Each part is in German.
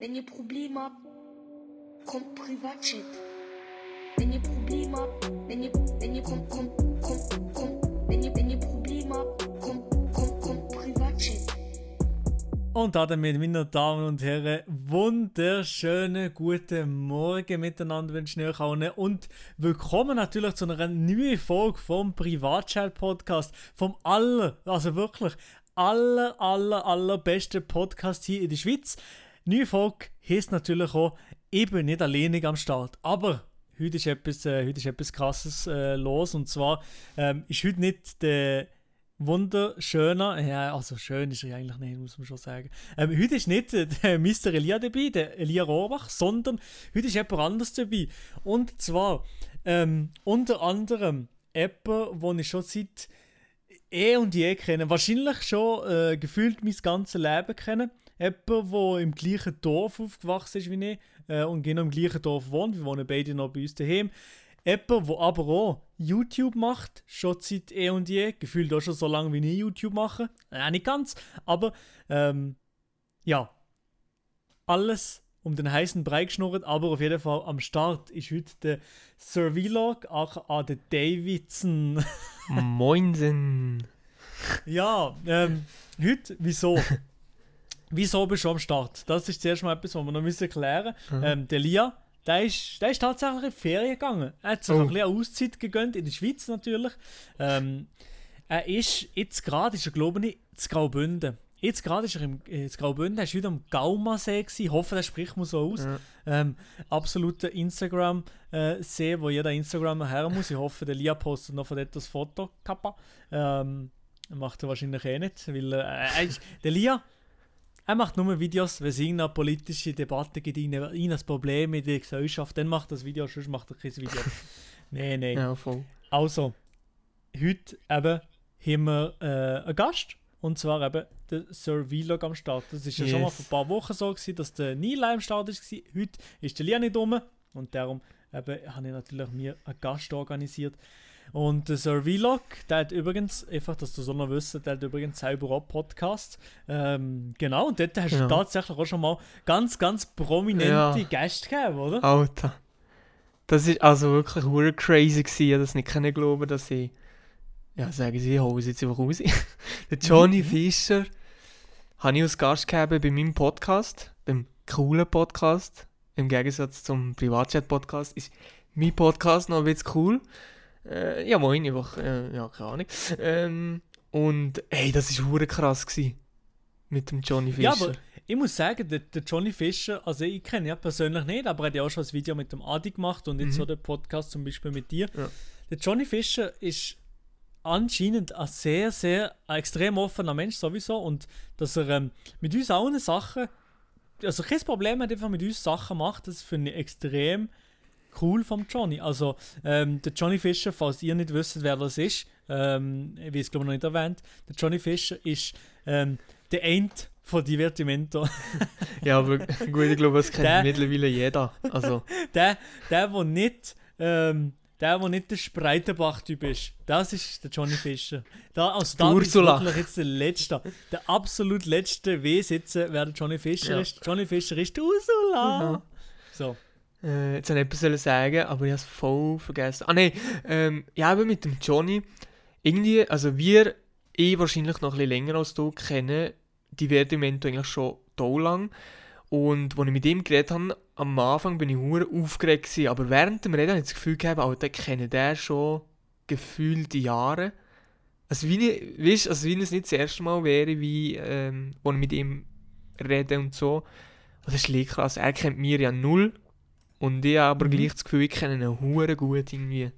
Wenn ihr Probleme habt, kommt Privatchat. Wenn ihr Probleme habt, wenn ihr, wenn ihr, kommt, kommt, kommt, kommt, wenn ihr, wenn ihr Probleme habt, kommt, kommt, kommt Privatchat. Und damit, meine Damen und Herren, wunderschönen guten Morgen miteinander wünschen euch allen und willkommen natürlich zu einer neuen Folge vom Privatchat Podcast, vom aller, also wirklich aller, aller, allerbesten Podcast hier in der Schweiz. Neue Folge heisst natürlich auch, ich bin nicht alleinig am Start, aber heute ist etwas, äh, heute ist etwas Krasses äh, los und zwar ähm, ist heute nicht der wunderschöner, ja, also schön ist er eigentlich nicht, muss man schon sagen. Ähm, heute ist nicht der Mr. Elia dabei, der Elia Rohrbach, sondern heute ist jemand anderes dabei. Und zwar ähm, unter anderem jemand, den ich schon seit eh und je kenne, wahrscheinlich schon äh, gefühlt mein ganzes Leben kenne. Jemand, der im gleichen Dorf aufgewachsen ist wie ich äh, und genau im gleichen Dorf wohnt. Wir wohnen beide noch bei uns daheim. Jemand, der aber auch YouTube macht, schon seit eh und je, gefühlt auch schon so lange wie ich YouTube mache. Äh, nicht ganz, aber ähm, ja, alles um den heißen Brei geschnurrt, aber auf jeden Fall am Start ist heute der Sir Vlog, aka der Davidson. Moinsen. ja, ähm, heute, wieso? Wieso bist du am Start? Das ist zuerst mal etwas, was wir noch müssen klären müssen. Ähm, der Lia, der ist, der ist tatsächlich in die Ferien gegangen. Er hat sich Oh. ein bisschen Auszeit gegönnt, in der Schweiz natürlich. Ähm, er ist jetzt gerade, ist er glaube ich, in Graubünden. Jetzt gerade ist er im äh, in Graubünden, er ist wieder am Gaumasee gewesen. Ich hoffe, das spricht man so aus. Ja. Ähm, absoluter Instagram-See, wo jeder Instagram her muss. Ich hoffe, der Lia postet noch von dort das Foto. Kappa. Ähm, macht er wahrscheinlich eh nicht, weil äh, er ist, der Lia, er macht nur Videos, wenn es irgendeine politische Debatte gibt, irgendein Problem in der Gesellschaft, dann macht er das Video, sonst macht er kein Video. Nein, nein. Ja, voll. Also, heute eben haben wir äh, einen Gast. Und zwar eben der Sir Vlog am Start. Das ist ja schon mal Yes. vor ein paar Wochen so, gewesen, dass der Nila am Start war. Heute ist der Lia nicht rum. Und darum eben, habe ich natürlich mir einen Gast organisiert. Und der Sir Vlog, der hat übrigens, einfach, dass du so noch wissen, der hat übrigens selber auch Podcast. Ähm, genau, und dort hast du Ja. tatsächlich auch schon mal ganz, ganz prominente Ja. Gäste gegeben, oder? Alter. Das ist also wirklich hure crazy gewesen. Ich hab das nicht können glauben, dass ich... Ja, sagen sie, ich hole es jetzt einfach raus. der Johnny Mhm. Fischer habe ich als Gast gehabt bei meinem Podcast, beim coolen Podcast. Im Gegensatz zum Privatchat-Podcast ist mein Podcast noch ein bisschen cool. Äh, ja, moin, einfach, äh, ja, keine Ahnung. Ähm, und ey, das war hure krass gewesen. Mit dem Johnny Fischer. Ja, aber ich muss sagen, der, der Johnny Fischer, also ich kenne ihn ja persönlich nicht, aber er hat ja auch schon ein Video mit dem Adi gemacht und jetzt Mhm. so den Podcast zum Beispiel mit dir. Ja. Der Johnny Fischer ist anscheinend ein sehr, sehr ein extrem offener Mensch sowieso und dass er ähm, mit uns allen Sachen, also kein Problem hat, einfach mit uns Sachen macht, das finde ich extrem cool vom Johnny. Also ähm, der Johnny Fischer, falls ihr nicht wisst, wer das ist, ähm, ich weiß glaube ich noch nicht erwähnt, der Johnny Fischer ist ähm, der End von Divertimento. Ja, aber gut, ich glaube, das kennt Der- mittlerweile jeder. Also, der, der, wo nicht, ähm, der, wo nicht der Spreitenbach-Typ ist, das ist der Johnny Fischer. Da, also da ist Ursula. wirklich jetzt der letzte, der absolut letzte W-Sitze, wer der Johnny Fischer Ja. ist. Johnny Fischer ist Ursula. Mhm. So. Äh, jetzt wollte ich etwas sagen, aber ich habe es voll vergessen. Ah nein, ähm, ja, eben mit dem Johnny. Irgendwie, also wir, ich wahrscheinlich noch ein bisschen länger als du, kennen Divertimento eigentlich schon so lang. Und als ich mit ihm geredet habe, am Anfang bin ich hure aufgeregt gewesen, aber während dem Reden habe ich das Gefühl gehabt, Alter, ich kenne den schon gefühlte Jahre. Also wie, ich, weißt, also wie es nicht das erste Mal wäre, wie, ähm, ich mit ihm rede und so. Und das ist krass. Er kennt mir ja null. Und ich habe aber Mhm. gleich das Gefühl, ich kenne ihn hure gut irgendwie.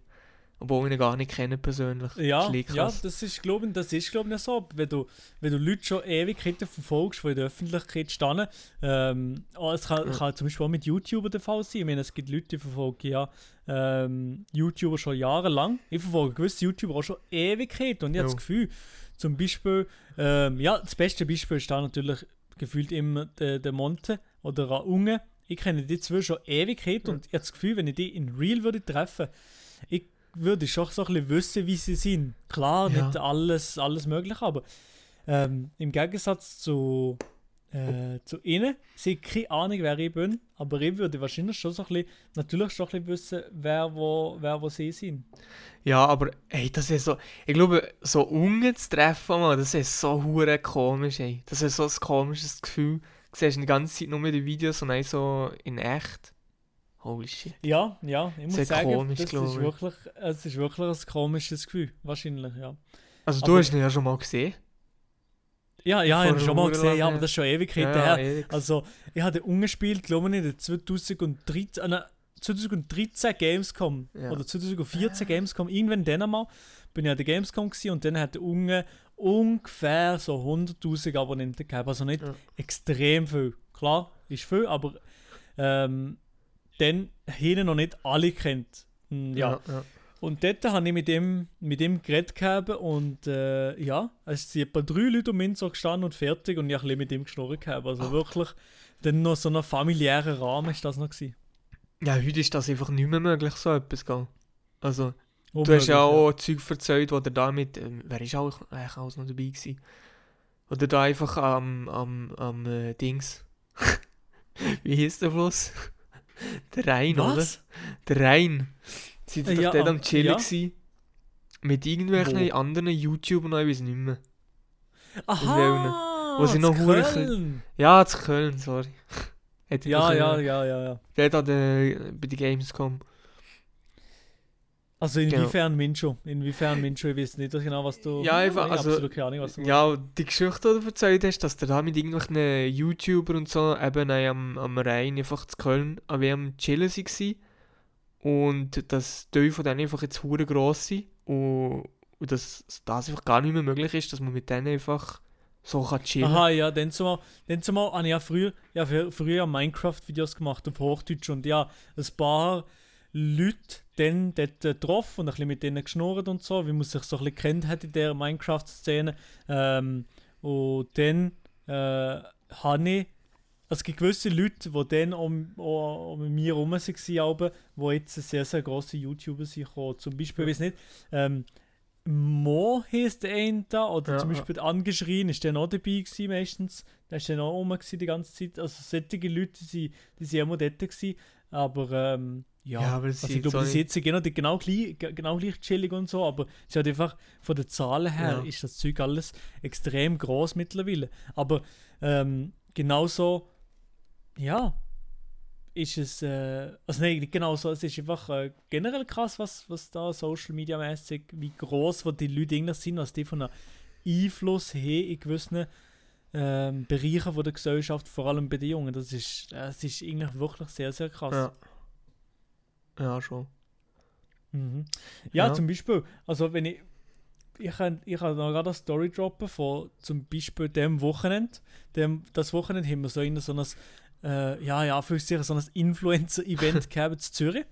Obwohl ich ihn gar nicht kenne persönlich. Ja, das ja, das ist glaube ich, das ist, glaub ich, so. Wenn du, wenn du Leute schon Ewigkeiten verfolgst, die in der Öffentlichkeit stehen, ähm, oh, es kann, Ja. kann zum Beispiel auch mit YouTubern der Fall sein. Ich meine, es gibt Leute, die verfolgen ja ähm, YouTuber schon jahrelang. Ich verfolge gewisse YouTuber auch schon Ewigkeiten und ich habe Ja. das Gefühl, zum Beispiel, ähm, ja, das beste Beispiel ist da natürlich gefühlt immer der, der Monte oder Unge. Ich kenne die zwei schon Ewigkeiten Ja. und ich habe das Gefühl, wenn ich die in Real würde treffen, ich würde schon so ein bisschen wissen, wie sie sind. Klar, Ja. nicht alles, alles möglich, aber ähm, im Gegensatz zu äh, zu ihnen. Sie haben keine Ahnung, wer ich bin, aber ich würde wahrscheinlich schon so ein bisschen, natürlich schon ein bisschen wissen, wer wo, wer wo sie sind. Ja, aber ey, das ist so, ich glaube, so unten zu treffen, man, das ist so hure komisch, ey. Das ist so ein komisches Gefühl. Du siehst die ganze Zeit nur die Videos und dann so in echt. Holy shit. Ja, ja, ich muss Sehr sagen, komisch, das ist, ich. wirklich, es ist wirklich ein komisches Gefühl, wahrscheinlich, ja. Also du Aber- hast ihn ja schon mal gesehen. Ja, ja, ich habe schon mal gesehen, ja, aber ja. das ist schon Ewigkeiten Ja, her. ewig. Also, ich habe umgespielt, glaube ich, in der 2013, äh, nein, 2013 Gamescom Ja. oder 2014 Gamescom, irgendwann dann einmal bin ich an der Gamescom gewesen und dann hat der Unge ungefähr so 100'000 Abonnenten gehabt, also nicht Ja. extrem viel. Klar, ist viel, aber ähm, dann haben noch nicht alle kennt. Hm, ja. ja. Und dort habe ich mit ihm, mit ihm geredet gehabt und äh, ja, es sind etwa drei Leute um mich so gestanden und fertig und ich habe ein bisschen mit ihm geschnurrt gehabt. Also wirklich, dann noch so ein familiärer Rahmen ist das noch gewesen. Ja, heute ist das einfach nicht mehr möglich, so etwas zu gehen. Also, du Unmöglich, hast ja auch Zeug erzählt, wo der da mit, ähm, wer ist auch eigentlich alles noch dabei gewesen? Oder da einfach am, am, am äh, Dings. Wie hieß der Fluss? Der Rhein, Was? oder? Der Rhein. Sie waren Äh, doch ja, dort am- Chillen ja. gewesen. Mit irgendwelchen Wo? anderen YouTubern, ich weiß nicht mehr. Aha! wo sie noch Köln. Ja, zu Köln, sorry. Ja, ja, äh, ja, ja, ja. Dort an der, bei der Gamescom. Also Genau. inwiefern Mincho? Inwiefern Mincho? Ich weiß nicht genau, was du... Ja, ich hab also- absolut keine Ahnung, was du... Ja, die Geschichte, die du erzählt hast, dass du da mit irgendwelchen YouTuber und so eben auch am, am Rhein einfach zu Köln an am Chillen waren. Und dass die von denen einfach jetzt hure gross sind. Und, und dass das einfach gar nicht mehr möglich ist, dass man mit denen einfach so kann chillen kann. Aha, ja, dann zumal, dann zumal habe ich ja früher, ja, frü- früher Minecraft-Videos gemacht auf Hochdeutsch und ja, ein paar Leute dann dort äh, getroffen und ein bisschen mit denen geschnurrt und so, wie man sich so ein bisschen kennt hat in der Minecraft-Szene. Ähm, und dann äh, habe ich, also es gibt gewisse Leute, die dann um, um, um mir herum waren, die jetzt sehr, sehr grosse YouTuber sind. Zum Beispiel, ich weiß nicht, ähm, Mo heisst der eine da, oder Ja, zum ja. Beispiel Angeschrien ist der noch dabei gewesen meistens. Der ist dann auch rum die ganze Zeit. Also solche Leute, die, die sind immer dort gewesen. Aber ähm, ja, Ja, aber also ich glaube, so die sitzen genau, genau, gleich, ge- genau gleich chillig und so, aber es ist halt einfach von den Zahlen her Ja. ist das Zeug alles extrem groß mittlerweile. Aber ähm, genauso, ja, ist es, äh, also nein, nicht genau so, es ist einfach äh, generell krass, was, was da Social Media mäßig, wie groß wo die Leute eigentlich sind, was die von einem Einfluss haben in gewissen ähm, Bereichen von der Gesellschaft, vor allem bei den Jungen. Das ist, das ist eigentlich wirklich sehr, sehr krass. Ja. Ja, schon. Mhm. Ja, Ja. zum Beispiel, also wenn ich, ich kann, ich kann noch gerade eine Story droppen von zum Beispiel dem Wochenende. Dem, das Wochenende haben wir so, in so ein, äh, ja, ja, für sich so ein Influencer-Event gehabt in Zürich.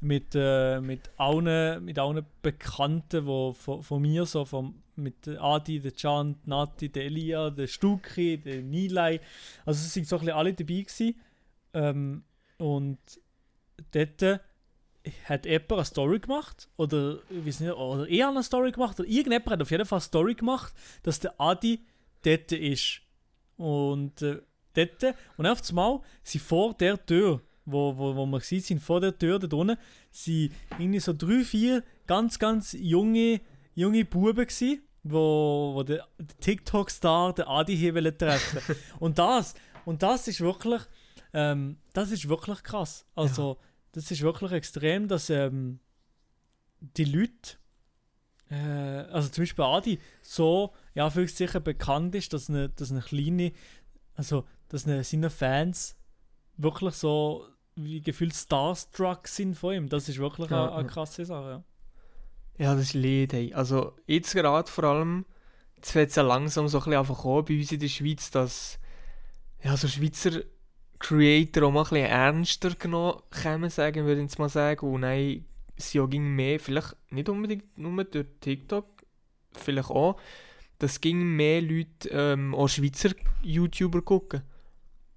Mit, äh, mit, allen, mit allen Bekannten wo, von, von mir, so von, mit Adi, der Can, Nati, der Elia, der Stuki, der Nilay. Also es sind so ein bisschen alle dabei gewesen. Ähm, und dort hat jemand eine Story gemacht oder ich weiß nicht, oder er hat eine Story gemacht oder irgendjemand hat auf jeden Fall eine Story gemacht, dass der Adi dort ist. Und äh, dort, und auf einmal sind vor der Tür, wo, wo, wo wir waren, sind vor der Tür da unten, sind irgendwie so drei, vier ganz, ganz junge, junge Buben gewesen, wo, wo der, der TikTok-Star, der Adi hier treffen. und das, und das ist wirklich, ähm, das ist wirklich krass. Also, das ist wirklich extrem, dass ähm, die Leute, äh, also zum Beispiel Adi, so, ja, für sicher bekannt ist, dass eine, dass eine kleine, also, dass eine, seine Fans wirklich so wie gefühlt starstruck sind von ihm. Das ist wirklich Ja, eine, eine krasse Sache. Ja. Ja, das ist Lied, hey. Also jetzt gerade vor allem, jetzt wird es ja langsam so ein bisschen einfach kommen bei uns in der Schweiz, dass ja, so Schweizer Creator auch mal ein bisschen ernster genommen kommen, sagen, würde ich jetzt mal sagen. Und nein, sie auch ging mehr, vielleicht nicht unbedingt nur durch TikTok, vielleicht auch, dass ging mehr Leute ähm, auch Schweizer YouTuber gucken.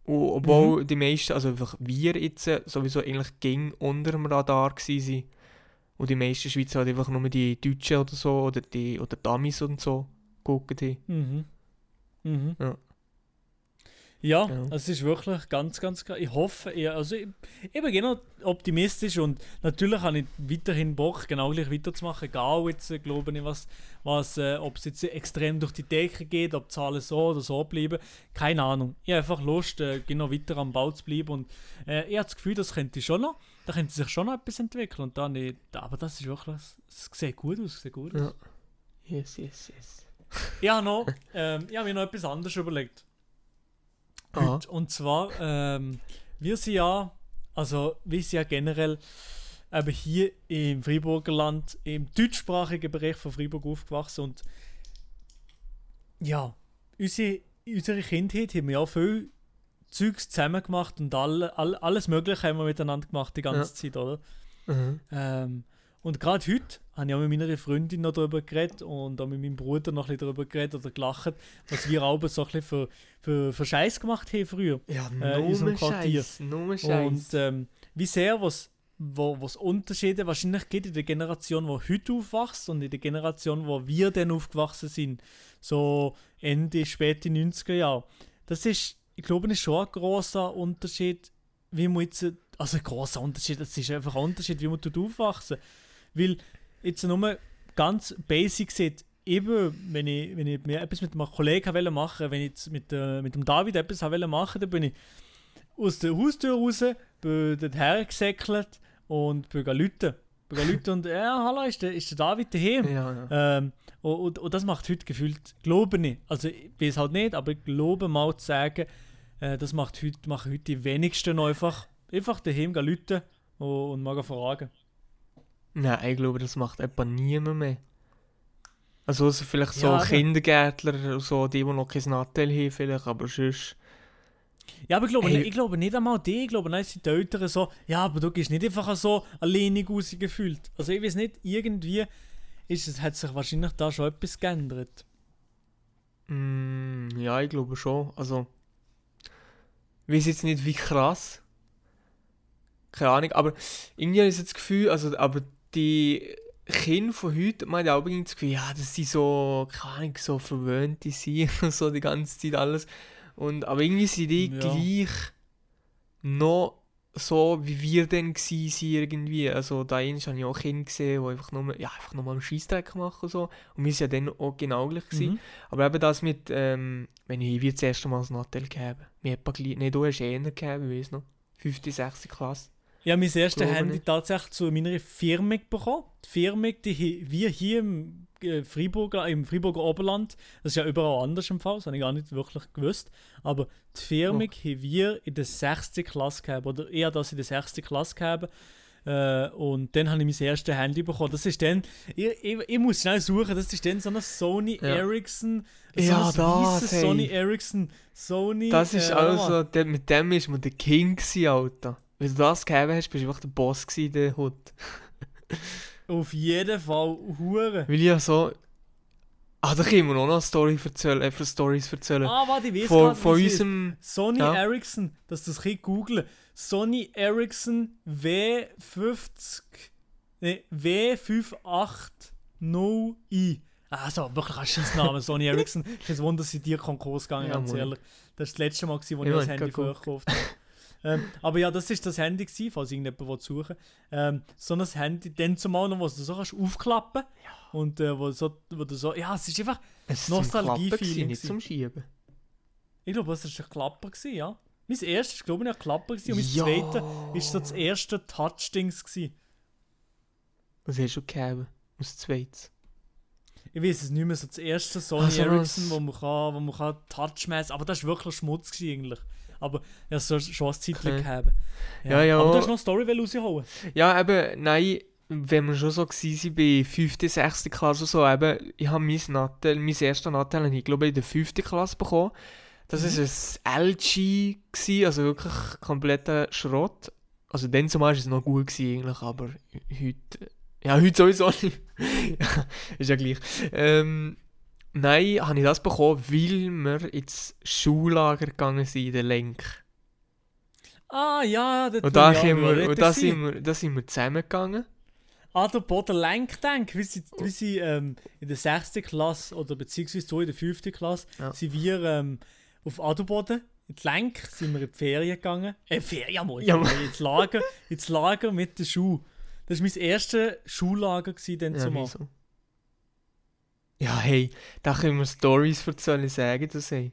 Und obwohl die meisten, also einfach wir jetzt äh, sowieso eigentlich ging unter dem Radar waren. Und die meisten Schweizer halt einfach nur die Deutschen oder so, oder die, oder Amis und so gucken. Die. Mhm. Mhm. Ja. Ja, Ja. es ist wirklich ganz, ganz geil. Ich hoffe, ich, also ich, ich bin genau optimistisch und natürlich habe ich weiterhin Bock, genau gleich weiterzumachen. Egal jetzt, äh, glaube ich, was, was äh, ob es jetzt extrem durch die Decke geht, ob Zahlen so oder so bleiben. Keine Ahnung. Ich habe einfach Lust, äh, genau weiter am Bau zu bleiben und äh, ich habe das Gefühl, das könnte schon noch, da könnte sich schon noch etwas entwickeln und dann, ich, aber das ist wirklich, es sieht gut aus, sieht gut aus. Ja. Yes, yes, yes. Habe noch, ähm, ich habe mir noch etwas anderes überlegt. Aha. Heute. Und zwar, ähm, wir sind ja, also wir sind ja generell eben hier im Freiburger Land, im deutschsprachigen Bereich von Freiburg aufgewachsen und ja, unsere, unsere Kindheit haben wir ja viel Zeugs zusammen gemacht und alle, all, alles Mögliche haben wir miteinander gemacht die ganze Zeit, oder? Mhm. Ähm, und gerade heute habe ich auch mit meiner Freundin noch darüber geredet und auch mit meinem Bruder noch ein bisschen darüber geredet oder gelacht, was wir auch so ein bisschen für, für, für Scheiß gemacht haben früher. Ja, Äh, in unserem Quartier. Scheiß, nur Und Scheiß. ähm, wie sehr was wo was Unterschiede wahrscheinlich gibt in der Generation, wo heute aufwächst und in der Generation, wo wir dann aufgewachsen sind, so Ende, späte 90er Jahre. Das ist, ich glaube, ist schon ein großer Unterschied, wie man jetzt, also ein großer Unterschied, das ist einfach ein Unterschied, wie man tut aufwachsen. Weil jetzt nur ganz basic sieht, eben, wenn ich, wenn ich mir etwas mit einem Kollegen wollte machen wenn ich jetzt mit, äh, mit dem David etwas wollte machen, dann bin ich aus der Haustür raus, bin dort hergesäckelt und bin Leute. Leute und ja, hallo, ist der, ist der David daheim? ja, ja. Ähm, und, und, und das macht heute gefühlt, glaube ich, also ich weiß halt nicht, aber ich glaube mal zu sagen, äh, das macht heute, machen heute die wenigsten einfach, einfach daheim gehen Leute und, und mal fragen. Nein, ich glaube, das macht etwa niemand mehr. Also, also vielleicht so Ja, aber- Kindergärtler, so die, die noch kein Nattel haben, vielleicht, aber sonst. Ja, aber ich glaube, Ey. nicht, ich glaube nicht einmal die, ich glaube, nein, sind die Eltern so, ja, aber du gehst nicht einfach so alleinig rausgefühlt. Also ich weiß nicht, irgendwie ist es, hat sich wahrscheinlich da schon etwas geändert. Mm, ja, ich glaube schon. Also. Ich weiß jetzt nicht, wie krass. Keine Ahnung, aber irgendwie habe ich so das Gefühl, also, aber die Kinder von heute, man hat auch irgendwie das Gefühl, ja, dass sie so, keine Ahnung, so verwöhnt sind und so die ganze Zeit alles. Und, aber irgendwie sind die Ja. gleich noch so, wie wir dann sind irgendwie. Also da habe ich auch Kinder gesehen, die einfach nur, ja, einfach nur mal einen Scheissdreck machen und so. Und wir sind ja dann auch genau gleich gewesen. Mhm. Aber eben das mit, ähm, wenn ich wie das erste Mal ein Nattel gegeben mir etwa gleich, nein, du hast eher gegeben, ich weiß noch. 5., 6. Klasse. Ich habe mein erstes Handy nicht. tatsächlich zu meiner Firma bekommen. Die Firma, die wir hier im, äh, Freiburger, im Freiburger Oberland, das ist ja überall anders im Fall, das habe ich gar nicht wirklich gewusst, aber die Firma Okay. haben wir in der 6. Klasse gehabt, oder eher das in der 6. Klasse gehabt. Äh, und dann habe ich mein erstes Handy bekommen. Das ist dann, ich, ich, ich muss schnell suchen, das ist dann so ein Sony Ja. Ericsson, so Ja, das, hey. Sony Ericsson, Sony. Das ist äh, also, mit dem ist man der King gewesen, Alter. Wenn du das gegeben hast, bist du einfach der Boss in der Hut. Auf jeden Fall Hure. Weil ich ja so... Ah, da können wir noch eine Story erzählen, äh, Stories erzählen. Ah, warte, ich weiß von grad, von unserem... Sony Ja. Ericsson, dass du das ein googeln. Sony Ericsson W50. Ne, W580i. Also, wirklich ein scheiß Name, Sony Ericsson. Ich weiß Wunder, dass sie dir Konkurs gegangen, Ja, ganz ehrlich. Das war das letzte Mal, gewesen, wo Ja, ich das Handy kein gekauft habe. Ähm, aber ja, das ist das Handy, gewesen, falls irgendjemand suchen. Ähm, so ein Handy, dann zumal noch, was du so kannst aufklappen Und äh, wo, so, wo du so, ja, es ist einfach, Es Nostalgie-Feeling Nostalgie nicht zum Schieben. ich glaube, das war ein Klapper, gewesen, ja. Mein erstes war, glaube ich, ein Klapper gewesen, und mein Ja. zweites war so das erste Touch-Dings. Was hast du gegeben? Aus zweites. Ich weiß es nicht mehr, so das erste Sony Ah, so Ericsson, wo man, kann, wo man kann Touch messen aber das war wirklich Schmutz eigentlich. Aber ja, so schon ein Zeitchen Okay. gehabt. Ja, ja. Aber du hast noch eine Story rausholen. Ja, eben, nein, wenn wir schon so gewesen bei 5., 6. Klasse oder so, eben, ich habe mein Nattel, mein erstes Nattel, ich glaube in der 5. Klasse bekommen. Das Mhm. ist ein LG, gewesen, also wirklich kompletter Schrott. Also dann zumal war es noch gut gewesen, eigentlich, aber heute, ja, heute sowieso nicht. ja, ist ja gleich. Ähm, nein, habe ich das bekommen, weil wir ins Schullager gegangen sind, in der Lenk. Ah, ja, das Und da, ja, sind wir, und da, sind wir, da sind wir zusammengegangen. Ah, der Boden Lenkdenk, wie sie, wie sie ähm, in der 6. Klasse oder beziehungsweise so in der 5. Klasse Ja. sind wir ähm, auf Adelboden in die Lenk sind wir in die Ferien gegangen. Äh, Ferien, mal, Ja, ins Lager, ins Lager mit den Schuhen. Das war mein erstes Schullager gewesen, dann Ja, zumal. wieso? Ja, hey, da können wir Stories erzählen, sagen das, hey.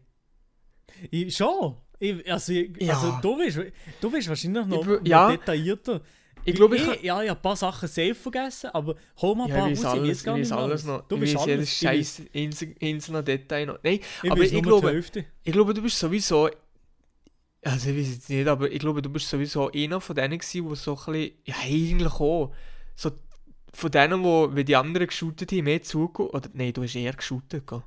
Ich, schon. Ich, also, ich, Ja. also du, bist, du bist wahrscheinlich noch, Ich ja. detaillierter. Ich glaube, ich ich, ja, ich habe ein paar Sachen safe vergessen, aber hol mal ein Ja, paar ich raus, alles, ich nicht weiß mehr alles noch. Du jedes alles. Scheiß einzel- einzelne Detail noch. Nein, Ich aber ich glaube, ich glaube, du bist sowieso... Also ich weiß jetzt nicht, aber ich glaube, du bist sowieso einer von denen gewesen, die so ein bisschen... Ja, eigentlich auch. So von denen, wo, wenn die anderen geshootet haben, mehr zugeguckt... Oder nein, du hast eher geshootet, gell?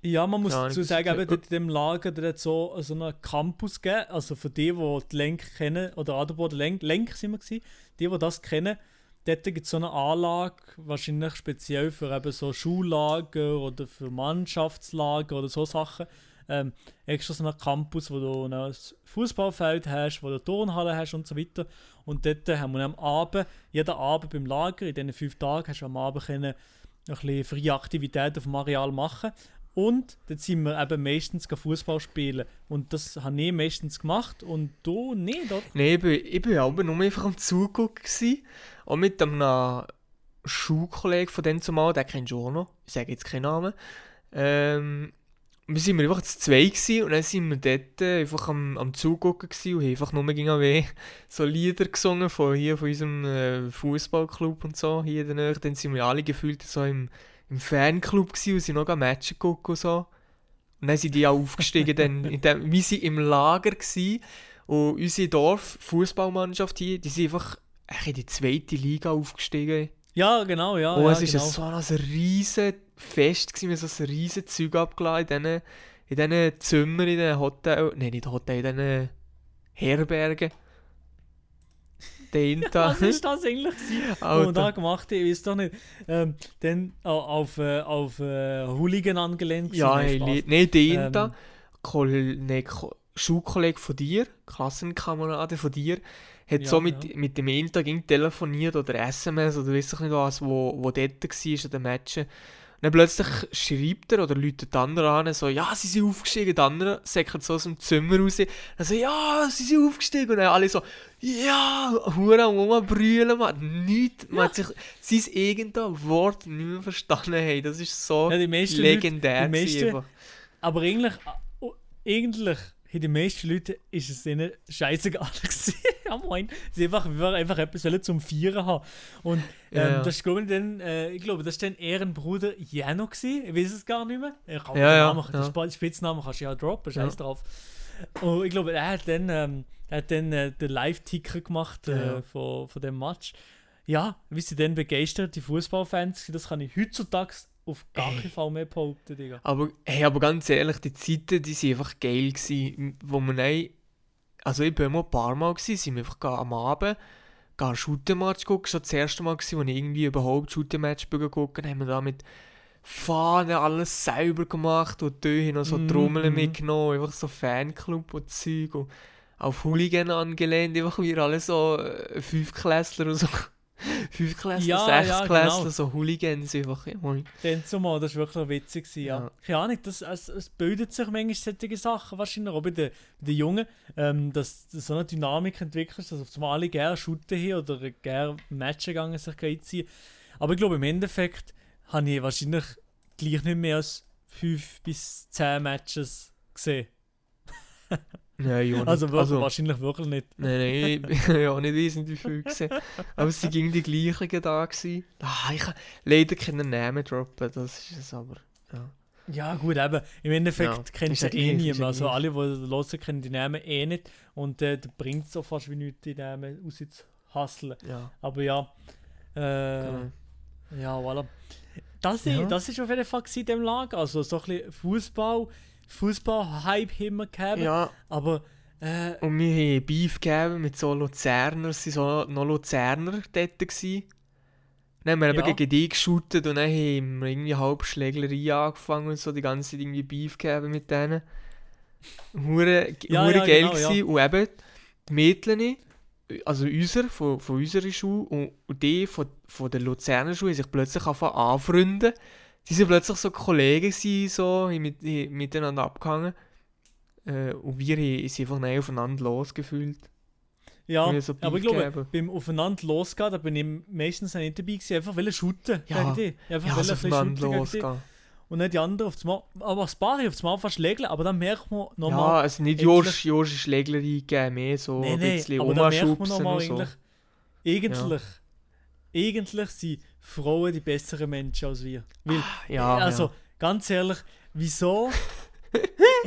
Ja, man muss dazu sagen, eben, in dem Lager da hat so, so einen Campus gegeben. Also für die, die die Lenk kennen, oder Adelboden Lenk, Lenk sind wir gewesen, die, die das kennen, dort gibt es so eine Anlage, wahrscheinlich speziell für eben so Schullager oder für Mannschaftslager oder so Sachen. Ähm, extra so einen Campus, wo du ein Fußballfeld hast, wo du Turnhalle hast und so weiter. Und dort haben wir am Abend, jeden Abend beim Lager, in diesen fünf Tagen, hast du am Abend können ein bisschen freie Aktivität auf dem Areal machen. Und dort sind wir eben meistens Fußball spielen. Und das habe ich meistens gemacht und du nicht, oder? Nein, ich bin aber nur einfach am Zugucken. Auch mit einem Schulkollegen von dem zumal, den kennst du auch noch. Ich sage jetzt keinen Namen. Ähm, wir sind einfach zu zweit gewesen und dann sind wir dort äh, einfach am, am Zugucken gewesen und haben einfach nur gegen weh so Lieder gesungen von hier, von unserem äh, Fußballclub und so, hier in der Nähe. Dann sind wir alle gefühlt so im, im Fanclub gewesen und sind noch am Match geguckt und so. Und dann sind die auch aufgestiegen, dann, in dem, wir waren im Lager gewesen, und unsere Dorf-Fußballmannschaft hier, die sind einfach in die zweite Liga aufgestiegen. Ja, genau, ja. oh, ja, es genau. war so ein riesen Fest, gewesen, wir haben so ein riesen Zeug abgeladen in diesen, in diesen Zimmern, in diesen Hotel, nein, nicht Hotel, in diesen Herbergen. Den da. Was ist das eigentlich was Alter. da gemacht haben? Ich weiß doch nicht. Ähm, dann au- auf, äh, auf äh, Hooligan angelehnt. Ja, nein, nein, den Ähm. nee, Ko Schulkollege von dir, Klassenkamerade von dir, hat Ja, so mit, ja. mit dem irgendwie telefoniert oder SMS oder weiß ich nicht was, wo, wo dort war an den Matchen. Dann plötzlich schreibt er oder läutet der andere an, so, ja, sie sind aufgestiegen. Der andere säckert so aus dem Zimmer raus. Dann so, ja, sie sind aufgestiegen. Und dann alle so, ja, Hure am rumbrüllen, man hat nichts, man hat sich sein irgendein Wort nicht mehr verstanden. Hey, das ist so Ja, die legendär Leute, die meisten. Aber eigentlich, oh, eigentlich haben die meisten Leute ist es ihnen scheißegal gewesen. ja, moin. Sie einfach, wir wollten einfach etwas zum Vieren haben. Und ähm, Ja, ja. das ist, glaube ich, dann, äh, ich glaube, das ist dann eher ein Bruder Jano gewesen. Ich weiß es gar nicht mehr. Ich kann Ja, den, ja, Namen, ja. den Sp- Spitznamen kannst du ja droppen, scheiß drauf. Und ich glaube, er hat dann, ähm, er hat dann äh, den Live-Ticker gemacht äh. Von, von dem Match. Ja, wie sie dann begeistert, die Fußballfans, das kann ich heutzutage auf gar keinen Fall mehr behaupten, Digga. Aber, hey, aber ganz ehrlich, die Zeiten, die sind einfach geil gewesen, wo man dann, also ich bin immer ein paar Mal gewesen, sind wir einfach am Abend, gar Shooter-Match gucken, schon das erste Mal gewesen, wo ich irgendwie überhaupt Shooter-Match gucken, haben wir da mit Fahnen alles selber gemacht und haben noch so Mhm, Trommeln mhm. mitgenommen, einfach so Fanclub und Zeug und auf Hooligan angelehnt, einfach wie alle so äh, Fünfklässler und so, Fünfklässler, Ja, ja, Sechsklässler, genau. so Hooligans einfach, ja. Dann zumal, das war wirklich witzig. gewesen, Ja. Ja. Keine Ahnung, das, es, es bildet sich manchmal solche Sachen, wahrscheinlich auch bei den, bei den Jungen, ähm, dass, dass so eine Dynamik entwickelt, dass auf einmal alle gerne shooten hier oder gerne Matches gegangen sich einziehen. Aber ich glaube, im Endeffekt habe ich wahrscheinlich gleich nicht mehr als 5 bis 10 Matches gesehen. Nein, ja, nicht. Also, wirklich, wahrscheinlich wirklich nicht. Nein, nein, ich habe nicht wesentlich viel gesehen. Aber es waren die gleichen da. Gewesen. Ah, ich kann leider keinen Namen droppen, das ist es aber. Ja. Ja, gut, eben. Im Endeffekt Ja, ist du ja eh ist niemand. ja Also alle, die hören, kennen die Namen eh nicht. Und äh, da bringt es so fast wie nichts, die Namen rauszuhasseln. ja. Aber ja, äh, Genau. ja, voilà. Das, Ja. ja. das ist auf jeden Fall in dem Lager. Also so ein bisschen Fußball, Fußball-Hype immer gehabt. ja, Aber äh, und wir haben Beef gegeben mit so Luzerner, es waren so noch Luzerner dort. Gewesen. Dann haben wir eben Ja. gegen die geshootet und dann haben wir irgendwie halb Schlägerei angefangen und so die ganze Zeit irgendwie Beef gegeben mit denen. Hure, Ja, hure ja, geil genau, ja. Und eben die Mädchen, also unser, von, von unserer Schule und, und die von, von der Luzerner Schule, haben sich plötzlich angefangen anfreunden. Sie sind plötzlich so Kollegen gewesen, so, haben mit, haben miteinander abgehangen. Äh, und wir haben sind einfach nicht aufeinander losgefühlt. Ja, so aber ich glaube, gegeben. beim Aufeinander losgehen, da bin ich meistens nicht dabei gewesen, einfach wollen shooten Ja. gegen. Einfach Ja, wollen also bisschen aufeinander losgehen. Und nicht die anderen auf das Mal, aber das Paar auf das Mal fast legeln, aber dann merkt man Ja, nochmal, also nicht endlich- Josh, Josh Schlägler eingegeben, mehr so nee, ein nee, bisschen aber dann merkt man nochmal so. eigentlich, eigentlich, eigentlich sind Frauen die besseren Menschen als wir. Weil, Ja, also, ja. ganz ehrlich, wieso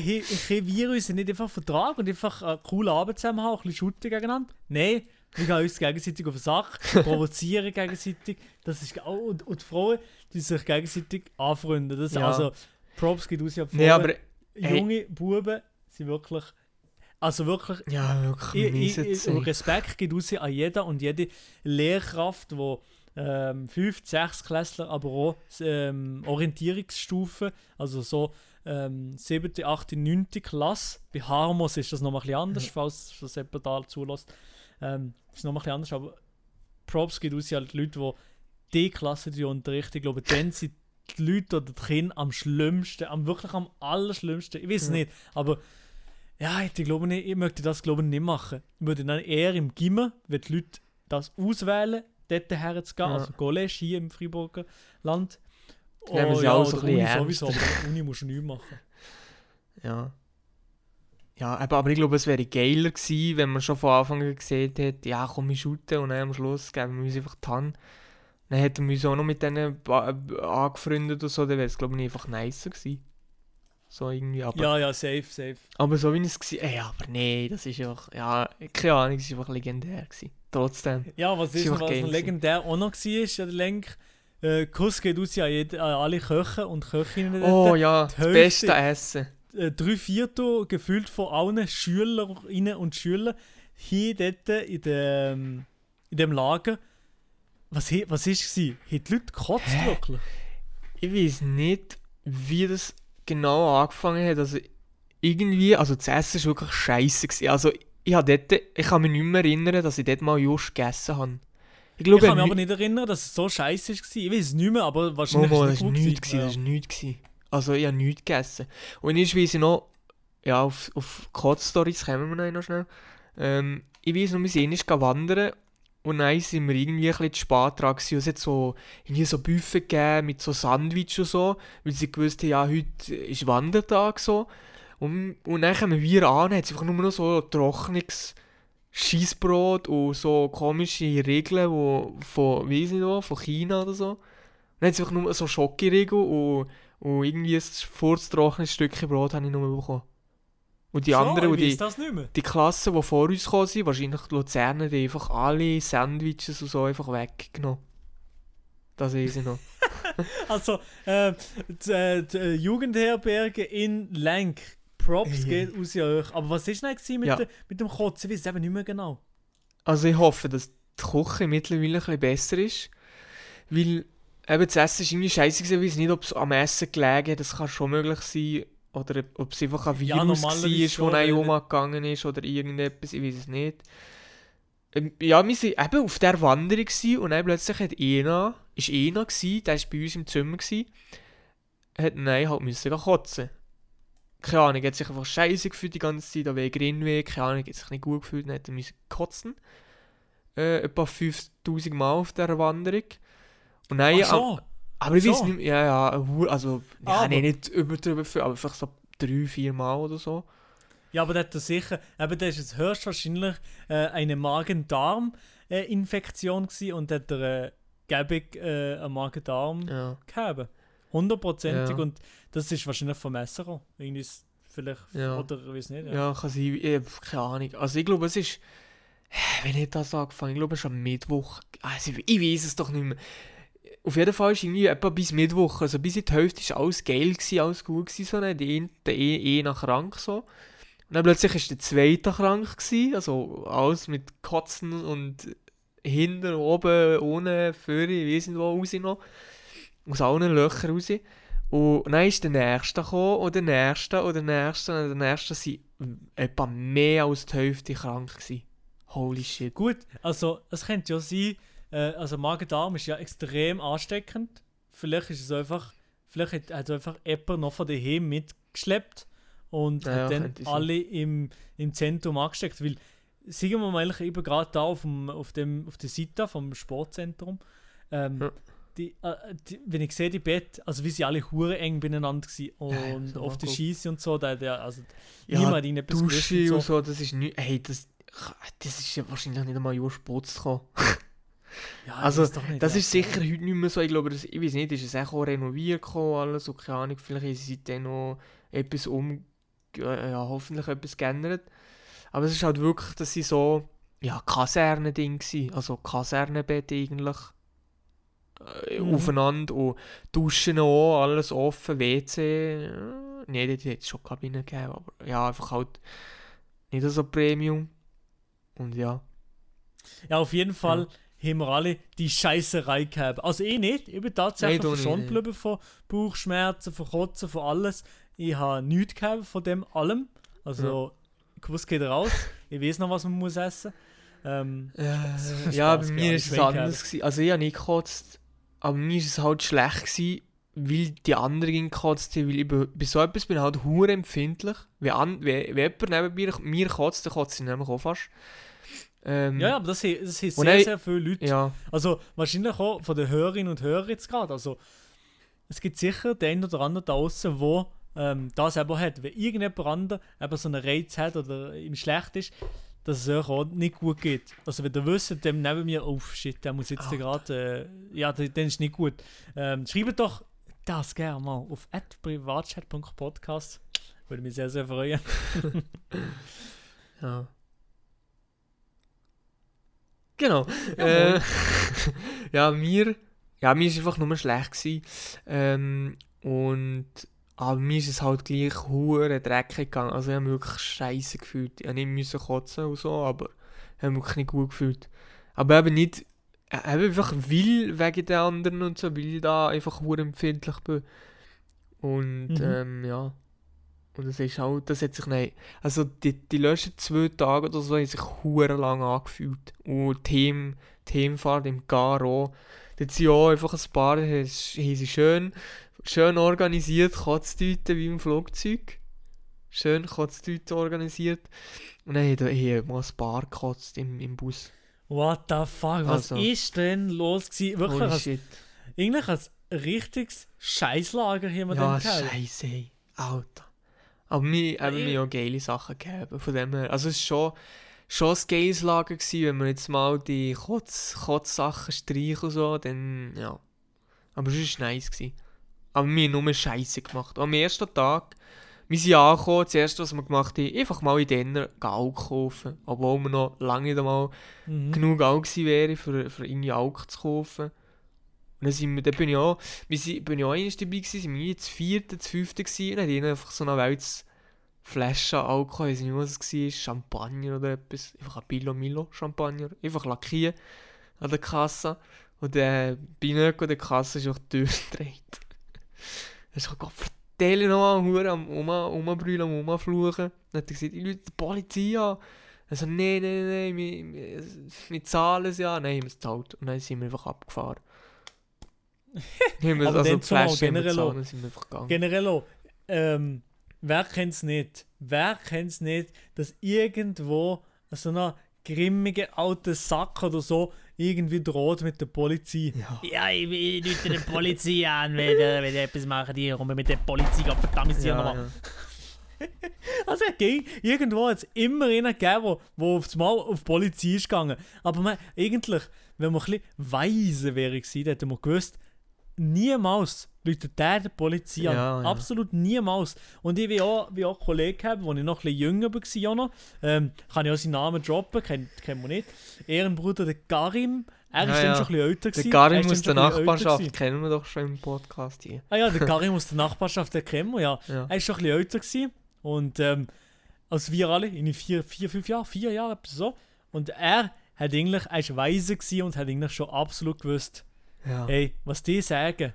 können wir uns nicht einfach vertragen und einfach einen coolen Abend zusammen haben, ein bisschen shooten gegeneinander? Nein, wir gehen uns gegenseitig auf den Sack, provozieren gegenseitig. Das ist, oh, und, und die Frauen, die sich gegenseitig anfreunden. Das, Ja. Also, Props geht aus ja Nee, aber Junge Buben sind wirklich, also wirklich ja, wirklich ich, ich, ich. Respekt geht raus an jeder und jede Lehrkraft, die ähm, 5, 6 Klässler, aber auch ähm, Orientierungsstufen, also so ähm, 7., 8., 9. Klasse. Bei Harmos ist das noch mal ein bisschen anders, falls das jemand da zulässt. Ähm, ist noch mal ein bisschen anders, aber Props geht raus an die Leute, die die Klasse die unterrichten. Ich glaube, dann sind die Leute oder die Kinder am schlimmsten, am wirklich am allerschlimmsten. Ich weiß es Ja. nicht, aber ja, ich glaube nicht, ich möchte das glaube ich nicht machen. Ich würde dann eher im Gimmer, wenn die Leute das auswählen, dort herzugehen, Ja. also College hier im Freiburger Land. Die nehmen sie ja, auch so ein bisschen Uni sowieso, aber Uni musst du nichts machen. Ja. Ja, aber, ich glaube, es wäre geiler gewesen, wenn man schon von Anfang an gesehen hätte, ja, komm, wir shooten und dann am Schluss geben wir uns einfach die Hand. Dann hätten wir uns auch noch mit denen angefreundet oder so, dann wäre es, glaube ich, einfach nicer gewesen. So irgendwie, aber, Ja, ja, safe, safe. aber so wie es war, ey, aber nee, das ist einfach, ja, keine Ahnung, es war einfach legendär gewesen. Trotzdem. Ja, was ist was legendär auch noch war, ist ja der Lenk. Äh, Kuss geht aus jede, an alle Köche und Köchinnen Oh dort. ja, das Hälfte- beste Essen. äh, drei Viertel gefüllt von allen Schülerinnen und Schülern hier dort in dem, in dem Lager. Was, was ist es? Haben die Leute gekotzt wirklich? Ich weiß nicht, wie das genau angefangen hat. Also irgendwie, also das Essen war wirklich scheiße. Gewesen. Also ich, dort, ich kann mich nicht mehr erinnern, dass ich dort mal just gegessen habe. Ich Ich glaube, kann mich aber nicht erinnern, dass es so scheiße war. Ich weiß es nicht mehr, aber wahrscheinlich mal, ist es nicht gut Das war nichts. gewesen. Also ich habe nichts gegessen. Und ich weiss noch, ja, auf, auf Kotz-Stories kommen wir noch schnell. Ähm, ich weiss noch, wir sind wandern und dann sind wir irgendwie ein bisschen zu spät dran gewesen. Es hat so, irgendwie so Buffet gegeben mit so Sandwich und so, weil sie gewusst haben, ja, heute ist Wandertag so. Und, und dann kommen wir an, hat es einfach nur noch so trockenes Scheissbrot und so komische Regeln wo, von, weiss nicht wo, von China oder so. Und dann hat es einfach nur so Schokoriegel und, und irgendwie ein furztrockenes Stückchen Brot habe ich nur bekommen. Und die Schon? anderen, die, die Klassen, die vor uns gekommen sind, wahrscheinlich die Luzerner, die einfach alle Sandwiches und so einfach weggenommen. Das weiß ich noch. Also, äh, die, äh, die äh, Jugendherberge in Lenk. Props geht aus euch. Aber was war denn mit, Ja. der, mit dem Kotzen? Ich weiß es eben nicht mehr genau. Also ich hoffe, dass die Küche mittlerweile ein bisschen besser ist. Weil eben das Essen ist irgendwie scheiße gewesen. Ich weiß nicht, ob es am Essen gelegen hat. Das kann schon möglich sein. Oder ob es einfach ein Ja, Virus normalerweise war, schon, wo Oma gegangen ist oder irgendetwas. Ich weiß es nicht. Ähm, ja, wir waren eben auf dieser Wanderung und dann plötzlich hat Ena, ist Ena gewesen, der war bei uns im Zimmer gewesen, hat nein halt müssen kotzen. Keine Ahnung, hat sich einfach scheiße gefühlt die ganze Zeit, da wegen Rindweh, keine Ahnung, hat sich nicht gut gefühlt, dann hat er müssen kotzen. Äh, etwa 5000 Mal auf dieser Wanderung. Und dann, Ach so. Aber ich weiß nicht mehr, ja, ja, also, ja, Aber- nee, nicht übertrieben viel, aber vielleicht so drei, vier Mal oder so. Ja, aber das hat er sicher, eben das ist jetzt höchstwahrscheinlich äh, eine Magen-Darm-Infektion gewesen und hat er äh, gäbig äh, einen Magen-Darm Ja. gehabt. Hundertprozentig Ja. und das ist wahrscheinlich vom Messer gekommen. Irgendwie vielleicht, Ja. oder ich weiß nicht. Ja. Ja, kann sein. Ich hab keine Ahnung. Also ich glaube, es ist. Wenn ich das angefangen ich glaube, es ist am Mittwoch. Also ich weiß es doch nicht mehr. Auf jeden Fall ist irgendwie etwa bis Mittwoch. Also bis in die Hälfte war alles geil, gewesen, alles gut. Gewesen, so, ne? Der eh, eh nach krank so. Und dann plötzlich ist der zweite krank. Gewesen, also alles mit Kotzen und hinten, oben, unten, vorne, weiß nicht wo raus noch. Aus allen Löchern raus. Und dann ist der Nächste gekommen, und der Nächste, und der Nächste, und der Nächste sind etwa mehr als die Hälfte krank gewesen. Holy shit. Gut, also es könnte ja sein, äh, also Magen-Darm ist ja extrem ansteckend. Vielleicht ist es einfach, vielleicht hat, hat einfach jemand noch von daheim mitgeschleppt und Ja, ja, hat dann alle im, im Zentrum angesteckt. Weil, sagen wir mal, ich eben gerade da auf, dem, auf, dem, auf der Seite vom Sportzentrum, ähm, Ja. die, äh, die, wenn ich sehe, die Bett, also wie sie alle hure eng beieinander waren Ja, ja, und so auf der. Scheisse und so, da, der, also Ja, niemand ihnen etwas Dusche und und so, das ist nicht. Hey, das, das ist ja wahrscheinlich nicht einmal Jahr Sport zu. Ja, Also, Das ja. ist sicher heute nicht mehr so. Ich glaube, das, ich weiß nicht, ist es auch renoviert gekommen, alles, und keine Ahnung, vielleicht haben sie seitdem noch etwas um, äh, ja, hoffentlich etwas geändert. Aber es ist halt wirklich, dass sie so, ja, Kaserne-Ding waren, also Kasernenbett eigentlich. Äh, Mhm. Aufeinander und Duschen auch, alles offen, WC. Äh, Nein, dort hätte es schon Kabinen gegeben, aber ja, einfach halt nicht so Premium. Und ja. Ja, auf jeden Fall haben wir alle die Scheißerei gehabt. Also ich nicht, ich bin tatsächlich du verschont geblieben von Bauchschmerzen, von Kotzen, von alles. Ich habe nichts gehabt von dem allem. Also, ich wusste, geht raus. Ich weiß noch, was man muss essen. Ähm, Äh, Spaß ja, bei mir ist es anders. Gewesen. Also ich habe nicht gekotzt, aber mir ist es halt schlecht gewesen, weil die anderen gekotzt haben, weil ich bei, bei so etwas bin ich halt hure empfindlich. Wenn, an, wenn, wenn jemand neben mir, mir kotzt, dann kotzt ich nämlich auch fast. Ähm, ja, ja, aber das, he- das haben sehr, sehr viele Leute. ja. Also wahrscheinlich auch von den Hörerinnen und Hörern jetzt gerade. Also es gibt sicher den einen oder anderen da draußen, wo ähm, das eben hat. Wenn irgendjemand anderer eben so einen Reiz hat oder ihm schlecht ist, dass es euch auch nicht gut geht. Also wenn ihr wisst, dem neben mir, oh shit, der muss jetzt gerade, äh, ja, der- dann ist nicht gut. Ähm, schreibt doch das gerne mal auf privatchat.podcast. Würde mich sehr, sehr freuen. Ja. Genau. Ja, äh, ja, mir, ja, mir ist einfach nur schlecht gewesen. Ähm, und aber mir ist es halt gleich hure dreckig gegangen. Also ich habe mich wirklich scheiße gefühlt. Ich habe nicht kotzen und so, aber ich habe mich wirklich nicht gut gefühlt. Aber eben nicht, äh, eben einfach will wegen den anderen und so, weil ich da einfach hure empfindlich bin. Und Mhm. ähm, ja. Und das ist halt, das hat sich nicht, also die, die letzten zwei Tage oder so haben sich hure lang angefühlt. Und die Heimfahrt im Garo, dort sind auch einfach ein paar, haben sie schön, schön organisiert, Kotztüten wie im Flugzeug. Schön Kotztüten organisiert. Und dann haben hier mal ein paar gekotzt im, im Bus. What the fuck, was Also. ist denn los gewesen? Wirklich, Holy als, shit. eigentlich ein richtiges Scheißlager hier mit Ja, dem Kerl. scheiße, ey. Alter. Aber wir haben mir auch geile Sachen gegeben. Von dem her. Also es war schon, schon ein geiles Lager, gewesen, wenn wir jetzt mal die Kotz, Kotzsachen streichen und so, dann ja. Aber es war nice. Gewesen. Aber wir haben nur Scheiße gemacht. Am ersten Tag, wir sind angekommen, das erste, was wir gemacht haben, einfach mal in denen Alk kaufen. Obwohl wir noch lange nicht einmal Mhm. genug Alk gewesen wäre, für, für irgendwie Alk zu kaufen. Und dann, sind wir, dann bin ich auch, wir sind, bin ich auch einmal dabei gewesen, sind wir das vierte, fünfte gewesen, und dann haben die einfach so eine Welts Flasche Alkohol, ich weiß nicht, was es war, Champagner oder etwas, einfach ein Billo Milo Champagner, einfach lackieren an der Kasse. Und der Binek an der Kasse ist auch durchgedreht. Das ist auch Gott vertelle noch am Huren am um, Umbrüllen, am Umfluchen. Dann hat er gesagt, ich rufe die Polizei an. Also, nein, nein, nein, wir, wir, wir zahlen es ja. Nein, haben wir es gezahlt. Und dann sind wir einfach abgefahren. Wir, Aber also dann zumal generell dann sind wir einfach gegangen. Generell ähm, wer kennt es nicht? Wer kennt es nicht, dass irgendwo so ein grimmiger alter Sack oder so irgendwie droht mit der Polizei? Ja. Ja, ich, ich rufe die Polizei an, wenn, äh, wenn ich etwas mache, die kommen mit der Polizei, Gott verdammt, sie Ja, nochmal. ja. Also ging, irgendwo hat es immer einen gegeben, wo, wo aufs Mal auf die Polizei ist gegangen. Aber man, eigentlich, wenn man ein bisschen weise wäre dann hätte man gewusst, niemals läutet der die Polizei an. Ja, ja. Absolut niemals. Und ich wie auch, wie auch Kollegen haben, als ich noch ein bisschen jünger war, auch noch, ähm, kann ich auch seinen Namen droppen, kennt, kennt man nicht. Ehrenbruder der Karim, er Ja, ist dann ja. schon ein bisschen älter Der. Er Karim ist aus der Nachbarschaft kennen wir doch schon im Podcast hier. Ah ja, der Karim aus der Nachbarschaft, den kennen wir ja. Ja. Er war schon ein bisschen älter gewesen. und ähm, als wir alle, in vier, vier, fünf Jahren, vier Jahre, etwas so. Und er hat eigentlich, er ist weise gewesen und hat eigentlich schon absolut gewusst, Ja. hey, was die sagen,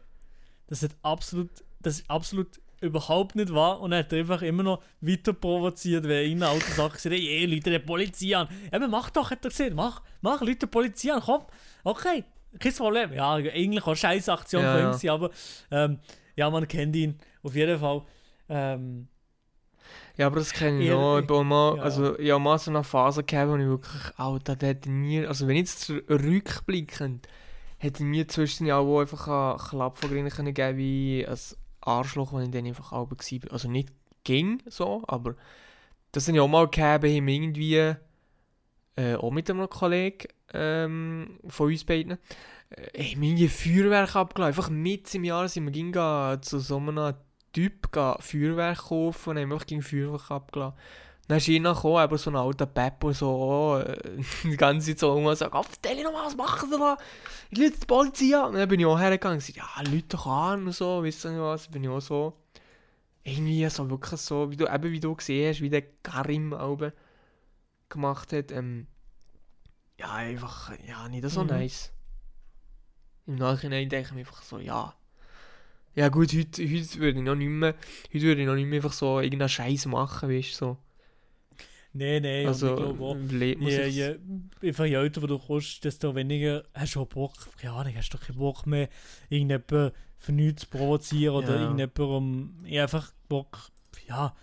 das ist absolut, das ist absolut überhaupt nicht wahr und er hat einfach immer noch weiter provoziert, wenn ihnen alte Sachen gesagt hat, hey, Leute, die Polizei an. Eben, mach doch, hat er gesagt, mach, mach, Leute, die Polizei an, komm, okay, kein Problem. Ja, eigentlich auch scheiß Aktion Ja, von ihm, ja. aber ähm, ja, man kennt ihn auf jeden Fall. Ähm, Ja, aber das kenne ich noch. Ich, bin mal, ja. also, ich habe mal so eine Phase gehabt, wo ich wirklich, Alter, der hätte mir, also wenn ich jetzt rückblickend, hätte mir zwischen ja auch einfach einen Klapp von Grinnen können geben wie ein Arschloch, wenn ich dann einfach auch war. Also nicht ging so, aber das sind ja auch mal gehabt, haben irgendwie, äh, auch mit einem Kollegen ähm, von uns beiden, äh, haben irgendwie Feuerwerk abgeladen. Einfach mit im Jahr sind wir gingen zu so einem Typ gehen Feuerwerk kaufen und haben einfach gegen Feuerwerk abgeladen. Dann ist einer gekommen, aber so ein alter Peppo, so äh, die ganze Zeit so und sagt, «Gott, stell noch mal, was machen Sie da? Ich rufe die Polizei an.» Und dann bin ich auch hergegangen und gesagt, «Ja, Leute doch an» und so, ihr nicht was, bin ich auch so irgendwie so wirklich so, wie du, eben wie du gesehen hast, wie der Karim oben gemacht hat, ähm, ja, einfach, ja, nicht so Mhm. nice. Im Nachhinein denke ich mir einfach so, ja. Ja gut, heute, heute würde ich noch nicht mehr, heute würde ich noch nicht mehr einfach so irgendeinen Scheiß machen, weißt du, so. Nein, nein, also, ich glaube auch, lebt man je, je, einfach je älter du kommst, desto weniger hast du Bock, keine Ahnung, hast du keinen Bock mehr, irgendjemanden für nichts zu provozieren oder Ja. irgendjemanden um, ich einfach Bock, ja,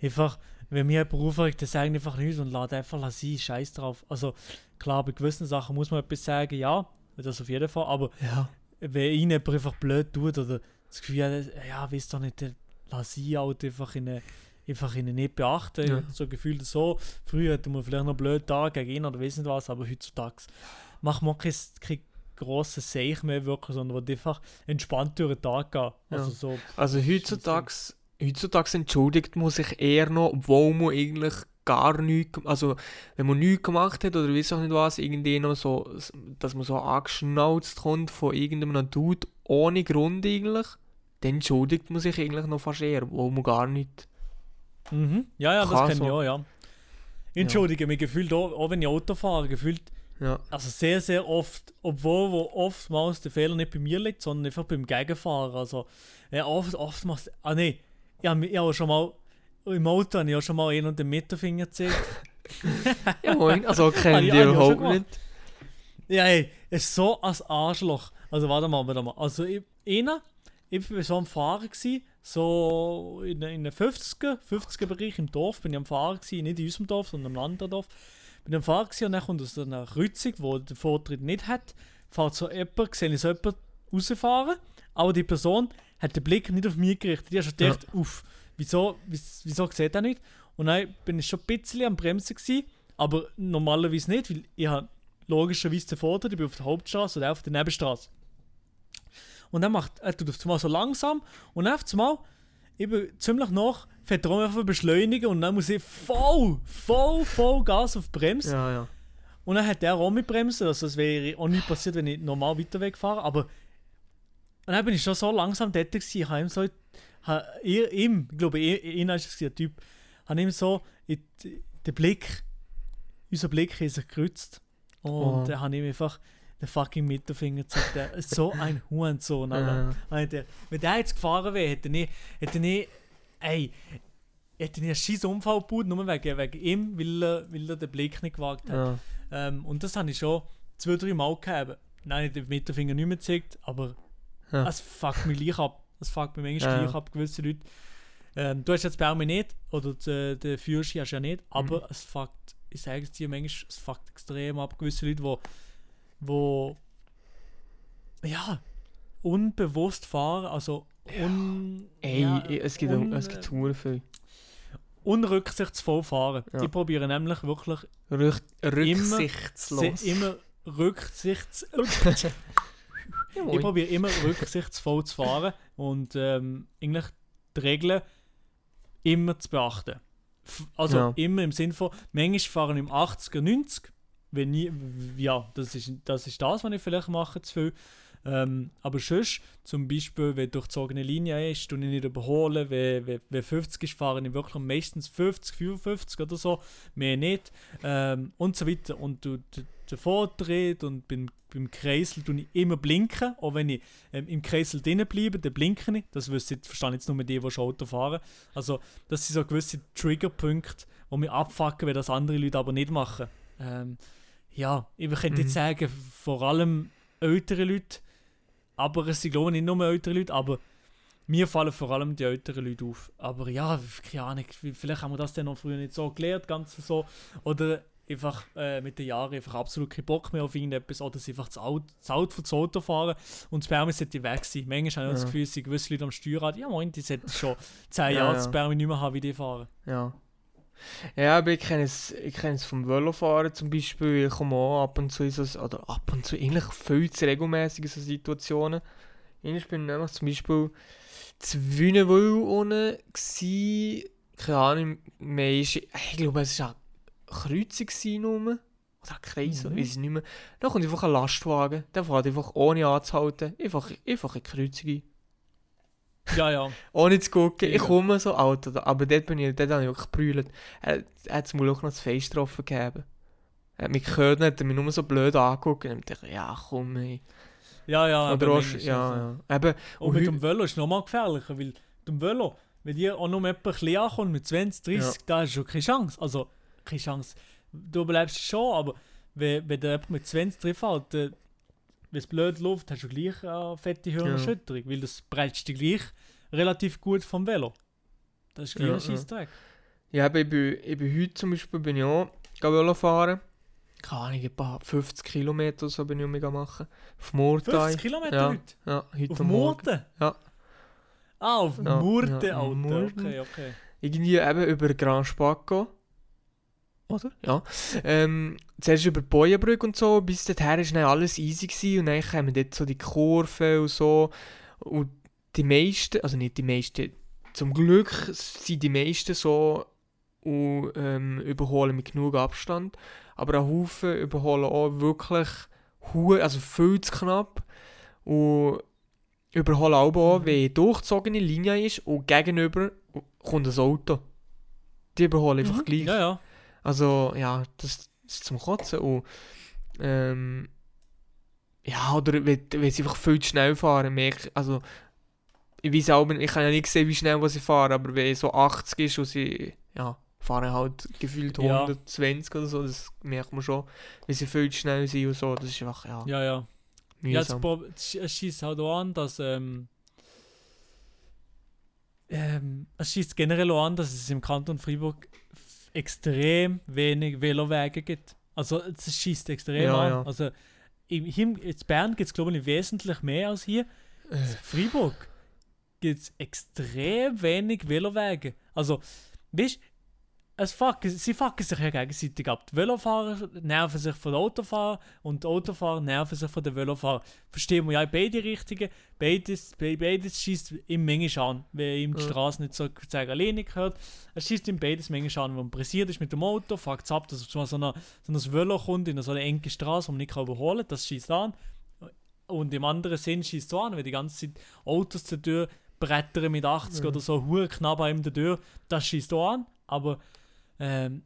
einfach, wenn mir jemand aufregt, dann sagen einfach nichts und lade einfach sein, scheiß drauf. Also, klar, bei gewissen Sachen muss man etwas sagen, ja, das auf jeden Fall, aber ja. wenn ihnen jemand einfach blöd tut oder das Gefühl hat, ja, weißt doch nicht, lass sie halt einfach in eine, einfach in nicht beachten. Ja. So gefühlt so. Früher hatte man vielleicht noch blöd da gegen ihn oder weiss nicht was, aber heutzutage macht man kein, kein grosses Seich mehr wirklich, sondern einfach entspannt durch den Tag gehen. Also Ja. so, Also heutzutage, heutzutage entschuldigt man sich eher noch, obwohl man eigentlich gar nichts, also wenn man nichts gemacht hat oder weiß auch nicht was, irgendwie noch so, dass man so angeschnauzt kommt von irgendeinem Dude ohne Grund eigentlich, dann entschuldigt man sich eigentlich noch fast eher, obwohl man gar nicht. Mhm. ja, ja, das kenne ich auch, ja. Entschuldige mich, gefühlt auch, auch wenn ich Auto fahre, gefühlt Ja, Also sehr, sehr oft, obwohl wo oftmals der Fehler nicht bei mir liegt, sondern einfach beim Gegenfahrer. Also ja, oft, oftmals, ah nee, ich habe hab schon mal, im Auto habe ich auch schon mal einen und den Mittelfinger gezeigt. ja moin, also kennen ja, die ja, überhaupt nicht. ja, hey, es ist so ein Arschloch. Also warte mal, warte mal. Also ich, einer, ich war so am Fahren gewesen, so in, in den 50er, 50er Bereich im Dorf bin ich am Fahren gewesen, nicht in unserem Dorf, sondern im anderen Dorf. Bin am Fahren gewesen und dann kommt aus einer Kreuzung, wo der Vortritt nicht hat, fährt so jemand, sehe ich so jemand rausfahren, aber die Person hat den Blick nicht auf mich gerichtet. Die hat schon Ja. gedacht, uff, wieso, wieso, wieso sieht er nicht? Und dann bin ich schon ein bisschen am Bremsen gewesen, aber normalerweise nicht, weil ich habe logischerweise den Vortritt, ich bin auf der Hauptstraße oder auf der Nebenstraße. Und dann macht er tut auf einmal so langsam und dann auf einmal, bin ziemlich nach, fährt er einfach beschleunigen und dann muss ich voll, voll, voll Gas auf die Bremse. Ja, ja. Und dann hat er auch mit Bremsen, also es wäre auch nicht passiert, wenn ich normal weiter wegfahre, aber und dann bin ich schon so langsam dort gewesen, ich habe ihm so, ha, ihr, ihm, ich glaube, ihn ist es der Typ, habe ihm so den Blick, unser Blick ist sich gekreuzt und Oh. dann habe ich ihm einfach den fucking Mittelfinger gezeigt, der ist so ein Hurensohn, Alter. Alter. Wenn der jetzt gefahren wäre, hätte ich, hätte ich, ey, hätte ich einen scheiß Unfall gebaut, nur wegen, wegen ihm, weil er, weil er den Blick nicht gewagt hat. ja. Ähm, und das habe ich schon zwei, drei Mal gehabt. Nein, ich habe den Mittelfinger nicht mehr gezeigt, aber Ja. es fuckt mich gleich ab. Es fuckt mich manchmal Ja, gleich ab, gewisse Leute. Ähm, du hast jetzt bei mir nicht, oder die- den Führerschein hast du ja nicht, aber Mhm. es fuckt, ich sage es dir manchmal, es fuckt extrem ab, gewisse Leute, wo, wo ja, unbewusst fahren, also un, Ey, ja, es gibt, un- es gibt hure viel. unrücksichtsvoll fahren. Ja. Ich probiere nämlich wirklich Rück, rücksichtslos. immer rücksichts... Ja, Ich probiere immer rücksichtsvoll zu fahren und ähm, eigentlich die Regeln immer zu beachten. Also Ja. immer im Sinn von, manchmal fahren im 80er, 90 wenn nie, ja, das ist, das ist das, was ich vielleicht mache, zu viel. Ähm, aber sonst, zum Beispiel, wenn durchzogene Linie ist, tue ich nicht überholen. Wenn, wenn, wenn 50 ist, fahre ich wirklich meistens 50, 55 oder so, mehr nicht. Ähm, und so weiter. Und du, du, der Vortritt und beim, beim Kreisel tue ich immer blinken. Auch wenn ich ähm, im Kreisel drinnen bleibe, dann blinke ich. Das wissen, verstehen jetzt nur die, die schon Auto fahren. Also, das sind so gewisse Triggerpunkte, die mich abfacken, wenn das andere Leute aber nicht machen. Ähm, ja, ich könnte Mhm. jetzt sagen, vor allem ältere Leute, aber es sind glaube ich nicht nur ältere Leute, aber mir fallen vor allem die älteren Leute auf. Aber ja, keine Ahnung, vielleicht haben wir das dann noch früher nicht so gelernt, ganz so. Oder einfach äh, mit den Jahren einfach absolut keinen Bock mehr auf irgendetwas oder sie einfach zu alt, zu alt für das Auto fahren und das Permis sollte weg sein. Manchmal habe ich ja. das Gefühl, sie gewisse Leute am Steuerrad, ja moin, die sollten schon 10 ja, Jahre ja. das Permis nicht mehr haben, wie die fahren. Ja. Ja, aber ich kenne es, ich kenne es vom Velofahren zum Beispiel. Ich komme auch ab und zu in so, oder ab und zu eigentlich viel zu regelmäßig in so Situationen. Ich bin nämlich zum Beispiel zu Wünnewil unten gsi, keine Ahnung, mehr ist, ich glaube es war eine Kreuzung nur. Oder ein Kreis, mhm. weiß ich nicht mehr. Dann kommt einfach ein Lastwagen, der fährt einfach ohne anzuhalten, einfach, einfach eine Kreuzung ein. Ja, ja. Ohne zu gucken. Ja. Ich komme so alt, aber dort bin ich, dort habe ich wirklich gebrüllt. Er, er hat mir auch noch das Face getroffen gegeben. Er hat mich gehört, hat mich nur so blöd angeguckt und ich dachte, ja komm, ey. Ja, ja, Oder auch, ja, ja. Eben, und, und mit dem Velo ist es nochmal gefährlicher, weil dem Velo, wenn ihr auch noch jemand ein bisschen ankommt mit 20, 30, ja. da du schon keine Chance. Also, keine Chance. Du überlebst schon, aber wenn, wenn der jemand mit 20 drin fährt, wenn es blöd läuft, hast du gleich eine fette Hirnerschütterung, ja. weil das brennst du gleich relativ gut vom Velo. Das ist gleich ja, ein Scheissdreck. Ja, aber ich bin, ich bin heute zum Beispiel bin ich auch Velo fahren. Keine Ahnung, ein paar 50 Kilometer so bin ich um machen. Auf Murten. 50 Kilometer ja, heute? Ja, heute Auf Murten? Ja. Ah, auf ja, Murten, ja, Alter. Murten. Okay, okay. Irgendwie eben über Grand Spaco. Oder? Ja. Ähm, zuerst über die Bojenbrücke und so, bis dahin war dann alles easy gewesen und dann kamen dort so die Kurven und so. Und die meisten, also nicht die meisten, zum Glück sind die meisten so und ähm, überholen mit genug Abstand. Aber ein Haufen überholen auch wirklich also viel zu knapp. Und überholen auch, auch wenn eine durchgezogene Linie ist und gegenüber kommt ein Auto. Die überholen einfach mhm. gleich. Ja, ja. Also, ja, das, das ist zum Kotzen. Und, ähm, ja, oder wenn, wenn sie einfach viel zu schnell fahren, merke also ich weiß auch, ich kann ja nicht sehen, wie schnell sie fahren, aber wenn so 80 ist und sie ja, fahren halt gefühlt 120 ja. oder so, das merkt man schon, wenn sie viel zu schnell sind und so, das ist einfach, ja. Ja, ja. Mühsam. Ja, es schießt halt auch an, dass ähm, ähm, es schießt generell auch an, dass es im Kanton Freiburg extrem wenig Velowege gibt. Also es schießt extrem ja, an. Ja. Also in, in Bern gibt es glaube ich wesentlich mehr als hier. Äh. Freiburg gibt es extrem wenig Velowege. Also, weißt es fuck, sie fucken sich ja gegenseitig ab. Die Velofahrer nerven sich von den Autofahrern und die Autofahrer nerven sich von den Velofahrern. Verstehen wir ja in beide Richtungen. Beides, beides schießt ihm Menge an, wenn ihm die. Straße nicht so alleine gehört. Es schießt ihm beides Menge an, wenn man pressiert ist mit dem Auto, fuckt es ab, dass so, so, eine, so ein Velo kommt in so eine enge Straße, die man nicht überholen kann. Das schießt an. Und im anderen Sinn schießt es so an, wenn die ganze Zeit Autos zur Tür brettern mit 80 ja. oder so, hure knapp an der Tür, das schießt auch an. Aber ähm,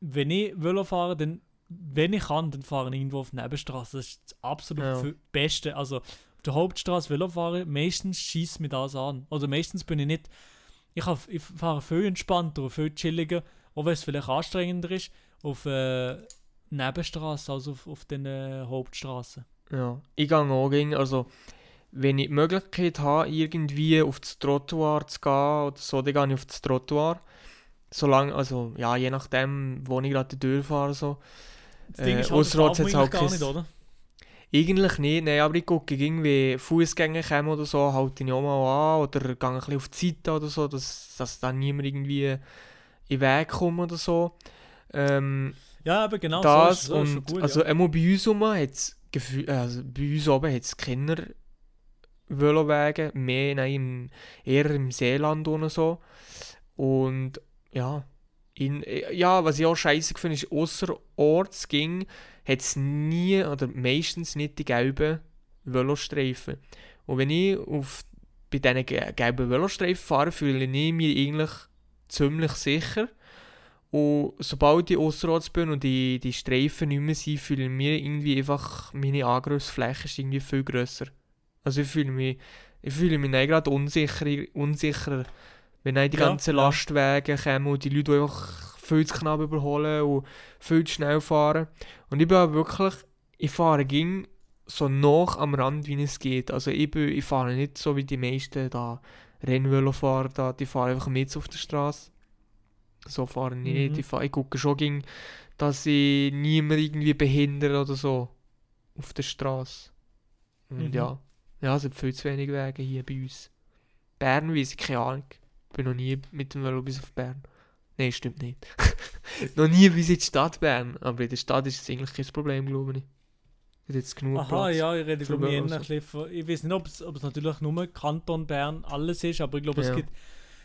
wenn ich Velo fahre, dann, wenn ich kann, dann fahre ich irgendwo auf Nebenstraße. Das ist das absolut ja. Beste. Also auf der Hauptstraße Velo fahren, meistens schießt mir das an. Oder meistens bin ich nicht. Ich, hab, ich fahre viel entspannter und viel chilliger, auch wenn es vielleicht anstrengender ist, auf äh, Nebenstraße als auf, auf den äh, Hauptstraßen. Ja, ich gehe auch also wenn ich die Möglichkeit habe, irgendwie auf das Trottoir zu gehen oder so, dann gehe ich auf das Trottoir. Solange, also ja, je nachdem, wo ich gerade die Tür fahre. So. Das Ding äh, ist halt, das jetzt halt gar nicht, oder? Eigentlich nicht, nein, aber ich gucke irgendwie Fußgänger kommen oder so, halte ich auch mal an oder gehe ein bisschen auf die Seite oder so, dass, dass dann niemand irgendwie in den Weg kommt oder so. Ähm, ja, aber genau das so ist, so und, gut, Also ja. bei uns oben hat's also bei uns oben hat es Kinder Velowege, mehr nein, eher im Seeland oder so. Und ja, in, ja, was ich auch scheiße finde, ist, außerorts ging, hat es nie oder meistens nicht die gelben Velostreifen. Und wenn ich auf, bei diesen gelben Velostreifen fahre, fühle ich mich eigentlich ziemlich sicher. Und sobald ich außerorts bin und die, die Streifen nicht mehr sind, fühle ich mich irgendwie einfach, meine Angriffsfläche ist irgendwie viel grösser. Also ich fühle mich, ich fühle mich gerade unsicherer, unsicherer, wenn die ja, ganzen ja. Lastwagen kommen und die Leute einfach viel zu knapp überholen und viel zu schnell fahren. Und ich bin auch wirklich, ich fahre ging so nach am Rand, wie es geht. Also ich, bin, ich fahre nicht so wie die meisten da Rennvelofahrer da, die fahren einfach mit auf der Straße. So fahren ich nicht. Mhm. Ich, fahr, ich gucke schon, ging, dass ich niemand irgendwie behindere oder so auf der Straße. Und Mhm. ja, ja, es sind viel zu wenig Wege hier bei uns. Bern weiss ich keine Ahnung. Ich bin noch nie mit dem Velo bis auf Bern. Nein, stimmt nicht. noch nie bis in die Stadt Bern. Aber in der Stadt ist es eigentlich kein Problem, glaube ich. Hat jetzt genug Aha, Platz. ja, ich rede glaube ich ein bisschen von, ich weiß nicht, ob es, es natürlich nur Kanton Bern alles ist, aber ich glaube, es Ja. gibt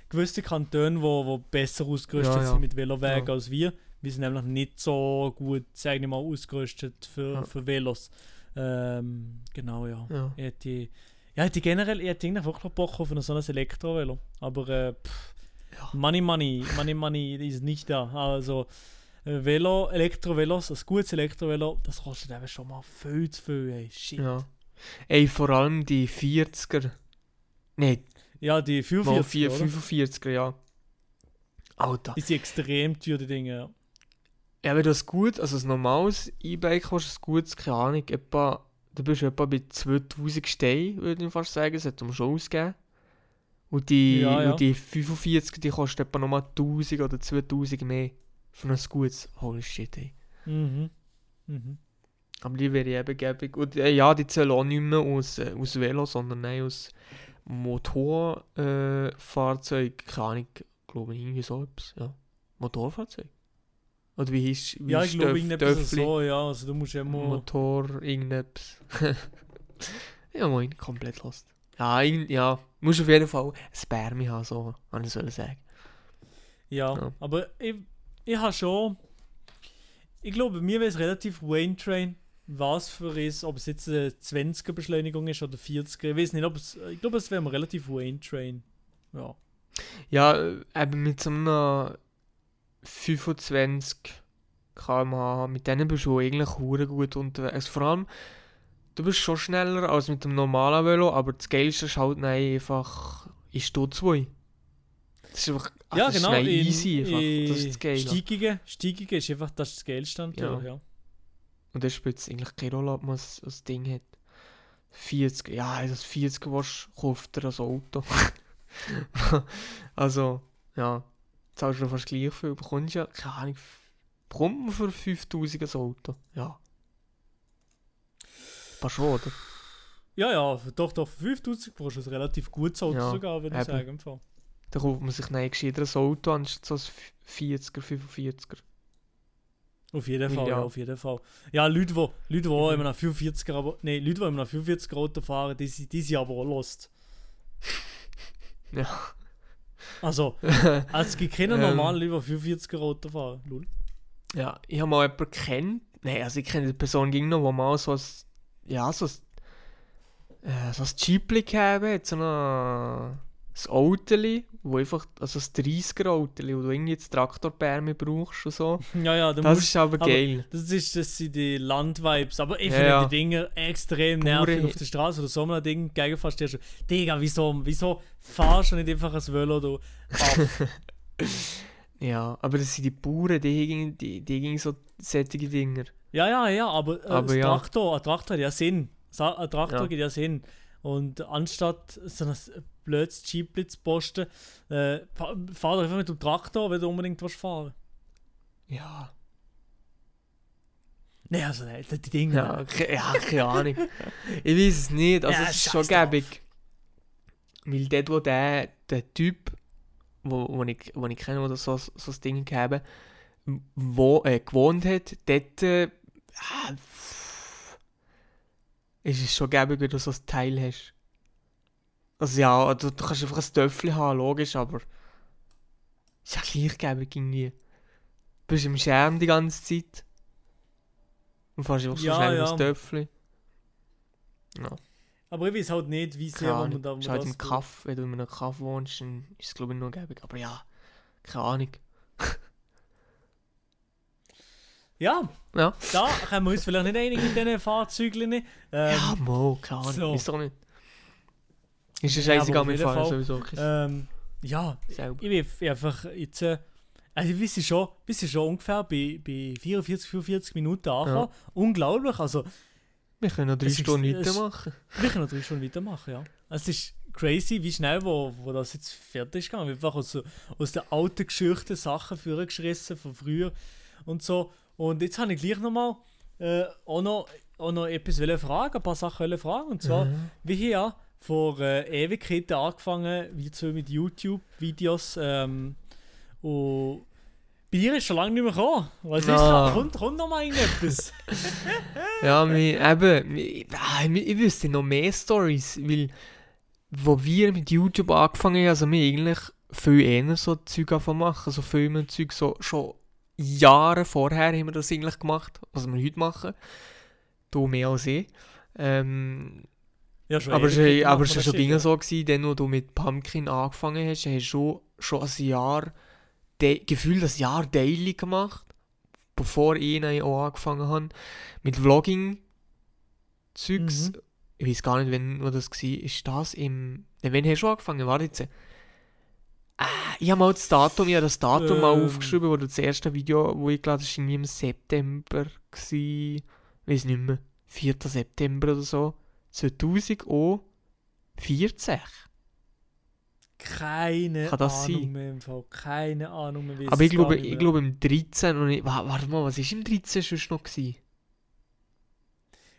gewisse Kantone, wo, wo besser ausgerüstet Ja, ja. sind mit Velowegen Ja. als wir. Wir sind nämlich nicht so gut, sage ich mal, ausgerüstet für, für Velos. Ähm, genau, ja. Ja. Ich hätte, ja, hätte generell, ich hätte eigentlich wirklich Bock auf ein so ein Elektrovelo. Aber äh, pff, Ja. Money, Money, Money, Money ist nicht da. Also äh, Velo, Elektrovelos, ein gutes Elektrovelo, das kostet eben schon mal viel zu viel, ey. Shit. Ja, Ja. Ey, vor allem die 40er. Nein, die mal 45, 4, oder? 45er, ja. Alter. Die sind extrem teuer, die Dinge. Ja. Ja, wenn das gut, also ein normales E-Bike kostet ein gutes, keine Ahnung, etwa, du bist etwa bei 2000 Stein, würde ich fast sagen, das hat man schon ausgegeben. Und die, Ja, ja. Und die 45, die kosten etwa nochmal 1000 oder 2000 mehr für ein gutes. Holy shit, ey. Mhm. Mhm. Aber die wäre eben gäbig. Und äh, ja, die zählen auch nicht mehr aus, äh, aus Velo, sondern nein, aus Motorfahrzeug. Äh. Keine Ahnung, glaube ich, irgendwie so etwas. Ja. Motorfahrzeug. Oder wie hieß wie Ja, ist ich glaube, irgendetwas so, ja. Also, du musst immer. Motor, irgendetwas. ja, moin, komplett lost. Ja, irgend, ja, musst auf jeden Fall ein Spermi haben, so, kann ich sollen sagen. Ja, Ja. aber ich, ich habe schon. Ich glaube, mir wäre es relativ Wayne Train, was für ist, ob es jetzt eine 20er Beschleunigung ist oder 40er. Ich weiß nicht, ob es. Ich glaube, es wäre mir relativ Wayne Train. Ja. Ja, äh, eben mit so einem 25 km/h, mit denen bist du eigentlich hure gut unterwegs. Vor allem, du bist schon schneller als mit dem normalen Velo, aber das Geilste ist halt nein, einfach in Stutt 2. Das ist einfach ach, ja, das genau. ist in- easy einfach. Das ist in das Geile. Steigungen, Steigungen ist einfach das, ist das Geilste natürlich, ja. Und dann spielt es eigentlich keine Rolle, ob man das, das Ding hat. 40, ja, das 40 was kauft er als Auto. also, ja, zahlst du fast gleich viel, bekommst ja, keine Ahnung, man für 5000 ein Auto? Ja. Paar schon, oder? Ja, ja, doch, doch, für 5000 brauchst du ein relativ gutes Auto Ja, sogar, würde ich sagen. Dann kauft man sich ein gescheiteres Auto anstatt so ein 40er, 45er. Auf jeden Fall, Ja. ja, auf jeden Fall. Ja, Leute, die, Leute, die Mhm. immer nach 45er, aber, nee, Leute, die immer nach 45er Auto fahren, die, die sind aber auch lost. Ja. Also, es gibt keine Ähm. normalen die 45er Auto fahren. Lul. Ja, ich habe mal jemanden kennt. Nein, also ich kenne die Person ging noch, wo mal so ein, ja, so ein, äh, so ein Jeepli gehabt hat, so ein, ein Autoli, wo einfach, also ein 30er Autoli, wo du irgendwie jetzt Traktorbärme brauchst und so. Ja, ja, du Das musst, ist aber aber- geil. das, ist, das sind die Landvibes. Aber ich Ja, finde ja. die Dinger extrem Pure- nervig auf der Straße oder so. Man Ding gegenfährst, du Digga, wieso, wieso fahrst du nicht einfach ein Velo da auf? Ja, aber das sind die Bauern, die gingen die, die gingen so solche Dinger. Ja, ja, ja, aber, äh, Aber ein, ja. Traktor, ein Traktor hat ja Sinn. Ein Traktor Ja. gibt ja Sinn. Und anstatt so ein blödes Jeepli zu posten, äh, fa- fahr doch einfach mit dem Traktor, wenn du unbedingt was fahren Ja. Nee, also nein, die Dinge. Ja, ke- ja keine Ahnung. ich weiß es nicht. Also Ja, es ist schon gäbig. Weil dort, wo der, der Typ, wo, wo, ich, wo ich kenne, der so, so ein Ding gehabt wo äh, gewohnt hat, dort äh, ah, ist es schon gäbig, wenn du so ein Teil hast. Also ja, du, du kannst einfach ein Töffel haben, logisch, aber ist ja gleich gäbig irgendwie. Du bist im Scherm die ganze Zeit. Und fährst einfach so Ja, schnell ja. ein Töffel. Aber ich weiß halt nicht, wie sehr man da Ist halt im Kaff, wenn du in einem Kaff wohnst, dann ist es glaube ich noch gäbig. Aber ja, keine Ahnung. Ja, Ja. da können wir uns vielleicht nicht einig mit diesen Fahrzeugen. Ähm, ja, mo, keine Ahnung. so. Ist doch nicht. Ist ja Ja, scheißegal, wir fahren sowieso ähm, ja, selber. ich bin einfach jetzt. Äh, also, wir sind schon, wir sind schon ungefähr bei, bei 44, 45 Minuten angekommen. Unglaublich. Also, Wir können noch drei ist- Stunden es- weitermachen. wir können natürlich schon weitermachen, ja. Es ist crazy, wie schnell wo, wo das jetzt fertig ist gegangen. Einfach aus, aus den alten Geschichten Sachen vorgeschrissen von früher und so. Und jetzt habe ich gleich nochmal äh, auch, noch, auch noch etwas fragen, ein paar Sachen fragen. Und zwar, Mhm. wie hier ja vor äh, Ewigkeiten angefangen, wie so mit YouTube-Videos. Ähm, und bei dir ist schon lange nicht mehr gekommen. Was ist Ah. da? Kommt, kommt noch mal irgendetwas? Ja, wir, eben, wir, ah, ich, ich wüsste noch mehr Stories, weil wo wir mit YouTube angefangen haben, also wir eigentlich viel eher so Zeug anfangen machen, so Filme Zeug, so schon Jahre vorher haben wir das eigentlich gemacht, was wir heute machen. Du mehr als ich. Ähm, ja, schon aber es war aber schon das Dinge so, gewesen, dann, wo du mit Pumpkin angefangen hast, hast du schon, schon ein Jahr, de, gefühlt ein Jahr daily gemacht, bevor ich auch angefangen habe, mit Vlogging-Zeugs. Mhm. Ich weiß gar nicht, wann das war. Ist das im... Ne, wann hast du angefangen? Warte jetzt. Ah, ich habe mal das Datum, ich habe das Datum mal Ähm. aufgeschrieben, wo das erste Video, wo ich glaube, das war irgendwie im September. Gewesen. Ich weiß nicht mehr. 4. September oder so. 2014. Keine Kann das Ahnung sein? mehr im Fall. Keine Ahnung mehr. weiss Aber ich glaube, ich glaube im 13. Und ich, wa- warte mal, was war im 13 sonst noch? Gewesen?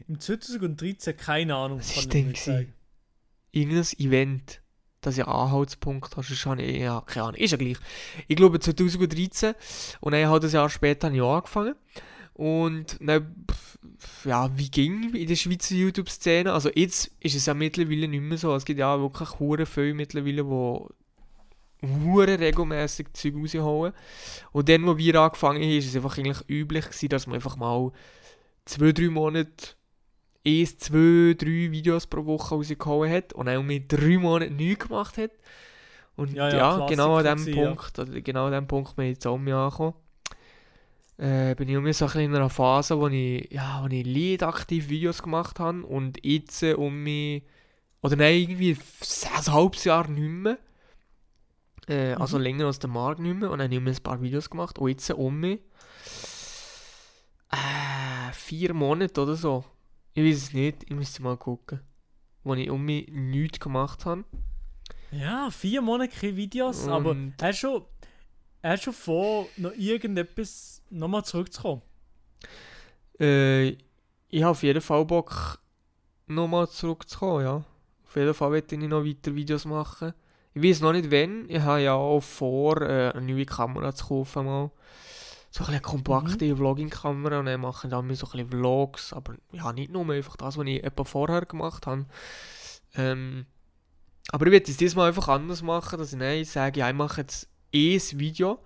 Im 2013 keine Ahnung. Was ich denn gewesen? Irgendein Event, das ja Anhaltspunkt hast. Ich, ja, keine Ahnung, ist ja gleich. Ich glaube 2013 und ein Jahr später habe ich angefangen. Und dann, ja, wie ging in der Schweizer YouTube-Szene? Also jetzt ist es ja mittlerweile nicht mehr so. Es gibt ja wirklich hure viele mittlerweile, die hure regelmäßig Zeug rausholen. Und dann, wo wir angefangen haben, ist es einfach eigentlich üblich gewesen, dass man einfach mal zwei, drei Monate eins, zwei, drei Videos pro Woche rausgehauen hat und auch mit drei Monaten nichts gemacht hat. Und Ja, ja, ja, genau an dem gewesen, ja. Punkt, oder genau an dem Punkt bin ich jetzt auch angekommen. Äh, bin ich auch so ein in einer Phase, wo ich, ja, wo ich Lied aktiv Videos gemacht habe und jetzt äh, um mich, oder nein, irgendwie ein halbes Jahr nicht mehr. Äh, Also Mhm. länger als der Markt nicht mehr und dann habe ich um ein paar Videos gemacht und jetzt um mich äh, vier Monate oder so. Ich weiß es nicht, ich müsste mal gucken. Wo ich um mich nichts gemacht habe. Ja, vier Monate keine Videos, aber Und- er hat schon, hat schon vor, noch irgendetwas nochmal zurückzukommen. Äh, ich habe auf jeden Fall Bock, nochmal zurückzukommen, ja. Auf jeden Fall werde ich noch weiter Videos machen. Ich weiß noch nicht wann. Ich habe ja auch vor, äh, eine neue Kamera zu kaufen mal. So eine kompakte Vlogging-Kamera und dann mache ich dann so ein bisschen Vlogs, aber ja, nicht nur einfach das, was ich etwa vorher gemacht habe. Ähm, aber ich werde es diesmal einfach anders machen, dass ich nein, sage, ja, ich mache jetzt ein Video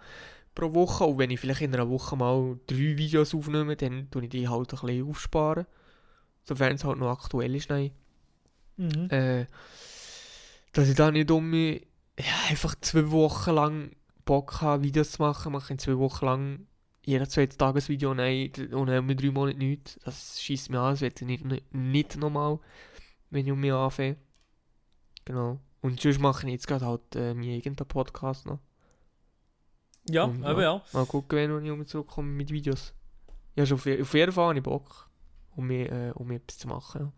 pro Woche und wenn ich vielleicht in einer Woche mal drei Videos aufnehme, dann tue ich die halt ein bisschen aufsparen. Sofern es halt noch aktuell ist, nein. Mhm. Äh, dass ich da nicht um mich ja, einfach zwei Wochen lang Bock habe, Videos zu machen, mache ich zwei Wochen lang jeder zweite Tagesvideo nein, und dann mit drei Monaten nichts. Das schießt mich an, das ich nicht, nicht, nochmal, wenn ich um mich anfange. Genau. Und sonst mache ich jetzt gerade halt äh, meinen eigenen Podcast noch. Ja, Und, aber ja. Mal gucken, wenn ich um zurückkomme mit Videos. Ja, schon auf, je- auf jeden Fall habe ich Bock, um mir, äh, um mir etwas zu machen. Ja.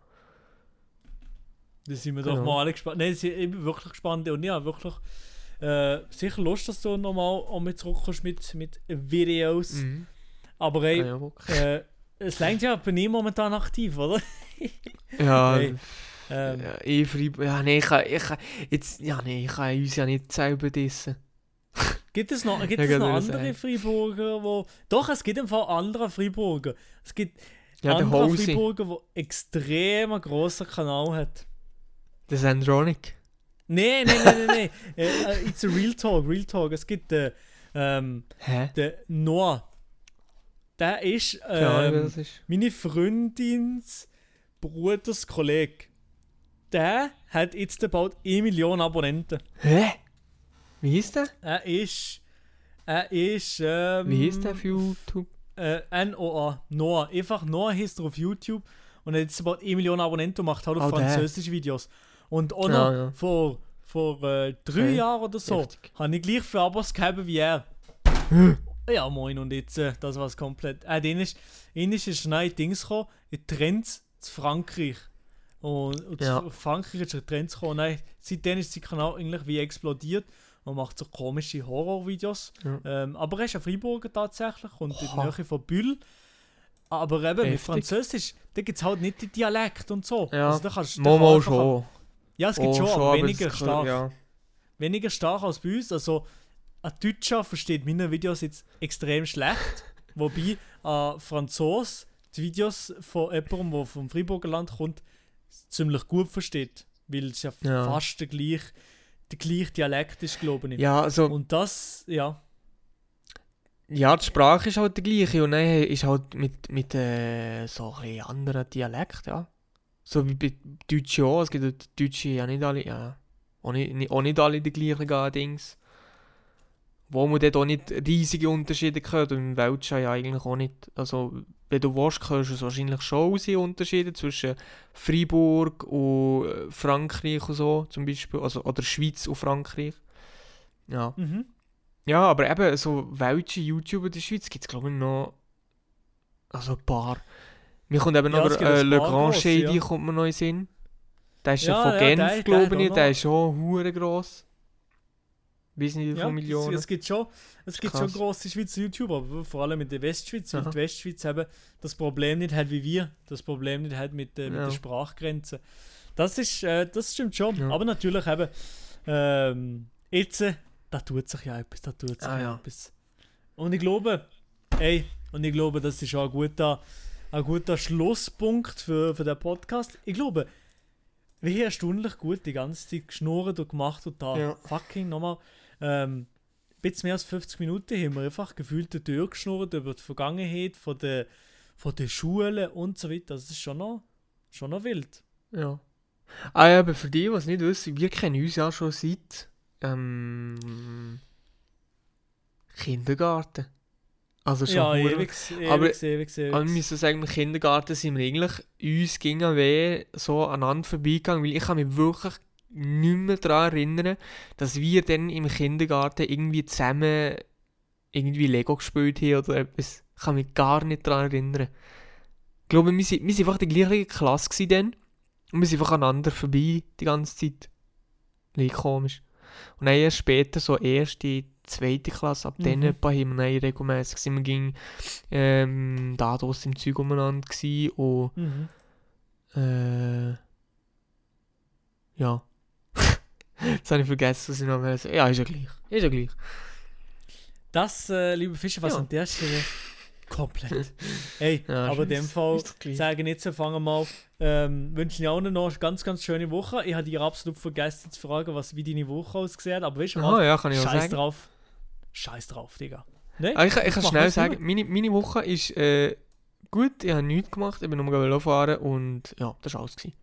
Da sind wir Genau. doch mal alle gespannt. Nein, ich bin wirklich gespannt und ja, wirklich äh, sicher Lust, dass du nochmal auch mit zurückkommst mit, mit Videos. Mhm. Aber ey, ja, äh, es längt ja, bin ich momentan aktiv, oder? Ja, Hey, Ähm, ja, ich ja, nee, ich kann, ich jetzt, ja, nee, ich kann uns ja nicht selber dissen. Gibt es noch, gibt Ja, es noch andere sagen. Freiburger, wo... Doch, es gibt im Fall andere Freiburger. Es gibt Ja, der andere Freiburger, der extrem grossen Kanal hat. der Sandronic. Nein, nein, nein, nein, nein. äh, äh, it's a real talk, real talk. Es gibt den, ähm, Hä? den Noah. Der ist ähm, das ist. meine Freundins Bruders Kollege. Der hat jetzt bald 1 Million Abonnenten. Hä? Wie ist der? Er ist... Er ist... Ähm, Wie ist der auf YouTube? Äh, N-O-A. Noah. Einfach Noah heißt er auf YouTube. Und er hat jetzt bald 1 Million Abonnenten und macht halt auf Oh, der. französische Videos. Und auch noch Ja, ja. vor, vor äh, drei Okay. Jahren oder so habe ich gleich für Abos gehabt wie er. ja, moin. Und jetzt, äh, das war's komplett. Äh, den ist, ihn ist ein neues Dings gekommen, in Trends zu Frankreich. Und, und Ja. Frankreich ist ein Trend gekommen. Nein, seitdem ist sein Kanal eigentlich wie explodiert und macht so komische Horrorvideos. Ja. Ähm, aber er ist ein Freiburger tatsächlich und in Oha. der Nähe von Bühl. Aber eben mit Heftig. Französisch, da gibt es halt nicht die Dialekt und so. Ja, Also da kannst, da Momo kann schon. Ja, es gibt Oh, schon, aber aber weniger das- stark. Ja. Weniger stark als bei uns. Also ein Deutscher versteht meine Videos jetzt extrem schlecht. wobei ein Franzos die Videos von jemandem, der vom Freiburger Land kommt, ziemlich gut versteht. Weil es ja, Ja. fast der gleiche, der gleiche Dialekt ist, glaube ich. ja, also Und das, ja. Ja, die Sprache ist halt die gleiche und dann ist halt mit, mit äh, so ein anderen Dialekt, ja. So wie bei Deutschen auch. Es gibt Deutsche ja nicht alle, ja. Auch nicht, auch nicht alle die gleichen Dings. Wo man dort auch nicht riesige Unterschiede hört und im Welschen ja eigentlich auch nicht. Also, wenn du willst, hörst du es wahrscheinlich schon die Unterschiede zwischen Freiburg und äh, Frankreich und so, zum Beispiel. Also, oder Schweiz und Frankreich. Ja. Mhm. Ja, aber eben so welche YouTuber in der Schweiz gibt es glaube ich noch. Also ein paar. Mir kommt eben Ja, noch der äh, Le Grand Shady ja. kommt mir noch in Sinn. Der ist ja, Ja, von ja, Genf, der- der glaube ich. Der noch- ist schon hure gross. Weiß nicht wie viele Ja, es, Millionen. es gibt schon, es gibt schon grosse Schweizer YouTuber, vor allem in der Westschweiz, Aha. die Westschweiz eben das Problem nicht hat wie wir, das Problem nicht hat mit, äh, mit Ja. der Sprachgrenze. Das ist, äh, das stimmt schon, Ja. aber natürlich eben, ähm, jetzt, äh, da tut sich ja etwas, da tut sich Ah, ja ja. etwas. Und ich glaube, ey, und ich glaube, das ist auch ein guter, ein guter Schlusspunkt für, für den Podcast. Ich glaube, wie erstaunlich gut die ganze Zeit geschnurrt und gemacht und da Ja. fucking nochmal ähm, bisschen mehr als 50 Minuten haben wir einfach gefühlt durchgeschnurrt über die Vergangenheit von der, von der Schule und so weiter. Das ist schon noch, schon noch wild. Ja. Ah ja, aber für die, die es nicht wissen, wir kennen uns ja schon seit ähm, Kindergarten. Also schon ja, ewig, ewig, Aber- ewig, ewig, ewig. Aber müssen sagen, im Kindergarten sind wir eigentlich uns gingen weh so aneinander vorbeigegangen, weil ich kann mich wirklich nicht mehr daran erinnern, dass wir dann im Kindergarten irgendwie zusammen irgendwie Lego gespielt haben oder etwas. Ich kann mich gar nicht daran erinnern. Ich glaube, wir sind einfach die gleiche Klasse gewesen dann und wir sind einfach aneinander vorbei die ganze Zeit. Liegt komisch. Und dann erst später, so erste, zweite Klasse, ab dann Mhm. etwa haben wir dann regelmässig sind wir gegen ähm, da draussen im Zeug umeinander gsi und Mhm. äh, ja. Jetzt habe ich vergessen, was ich noch will sagen. Ja, ist ja gleich. Ist ja gleich. Das, äh, liebe Fischer, was Ja. an der Stelle komplett. Hey, Ja, aber in dem Fall sagen jetzt, fangen wir mal. Ähm, wünschen ich auch noch eine ganz, ganz schöne Woche. Ich habe dir absolut vergessen zu fragen, was, wie deine Woche aussieht hat, aber weißt du was? Aha, ja, ich Scheiß drauf. Scheiß drauf, Digga. Ne? Ah, ich, ich kann schnell sagen, meine, meine Woche ist äh, gut, ich habe nichts gemacht, ich bin nur Velo fahren und ja, das war alles. Gewesen.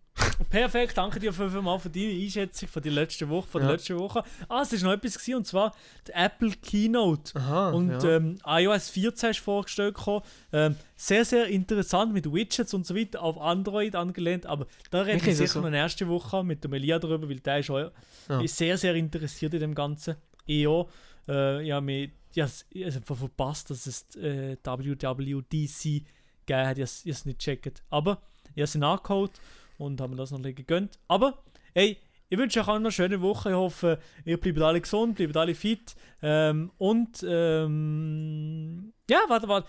Perfekt, danke dir vielmals für deine Einschätzung von der letzten Woche. Von der Ja. letzten Woche. Ah, es ist noch etwas gewesen, und zwar die Apple Keynote. Aha, Und ja. ähm, iOS 14 ist vorgestellt gekommen. Ähm, sehr, sehr interessant mit Widgets und so weiter auf Android angelehnt. Aber da reden wir sicher so- noch nächste Woche mit dem Elia darüber, weil der ist, auch, Ja. ist sehr, sehr interessiert in dem Ganzen. Ich auch. Äh, ja, mir, ja, es- ich habe einfach verpasst, dass es äh, WWDC gegeben hat. Ich habe es- ich habe es nicht gecheckt. Aber ich habe es nachgeholt und habe mir das noch ein gegönnt. Aber, hey, ich wünsche euch auch noch eine schöne Woche. Ich hoffe, ihr bleibt alle gesund, bleibt alle fit. Ähm, und, ähm, ja, warte, warte.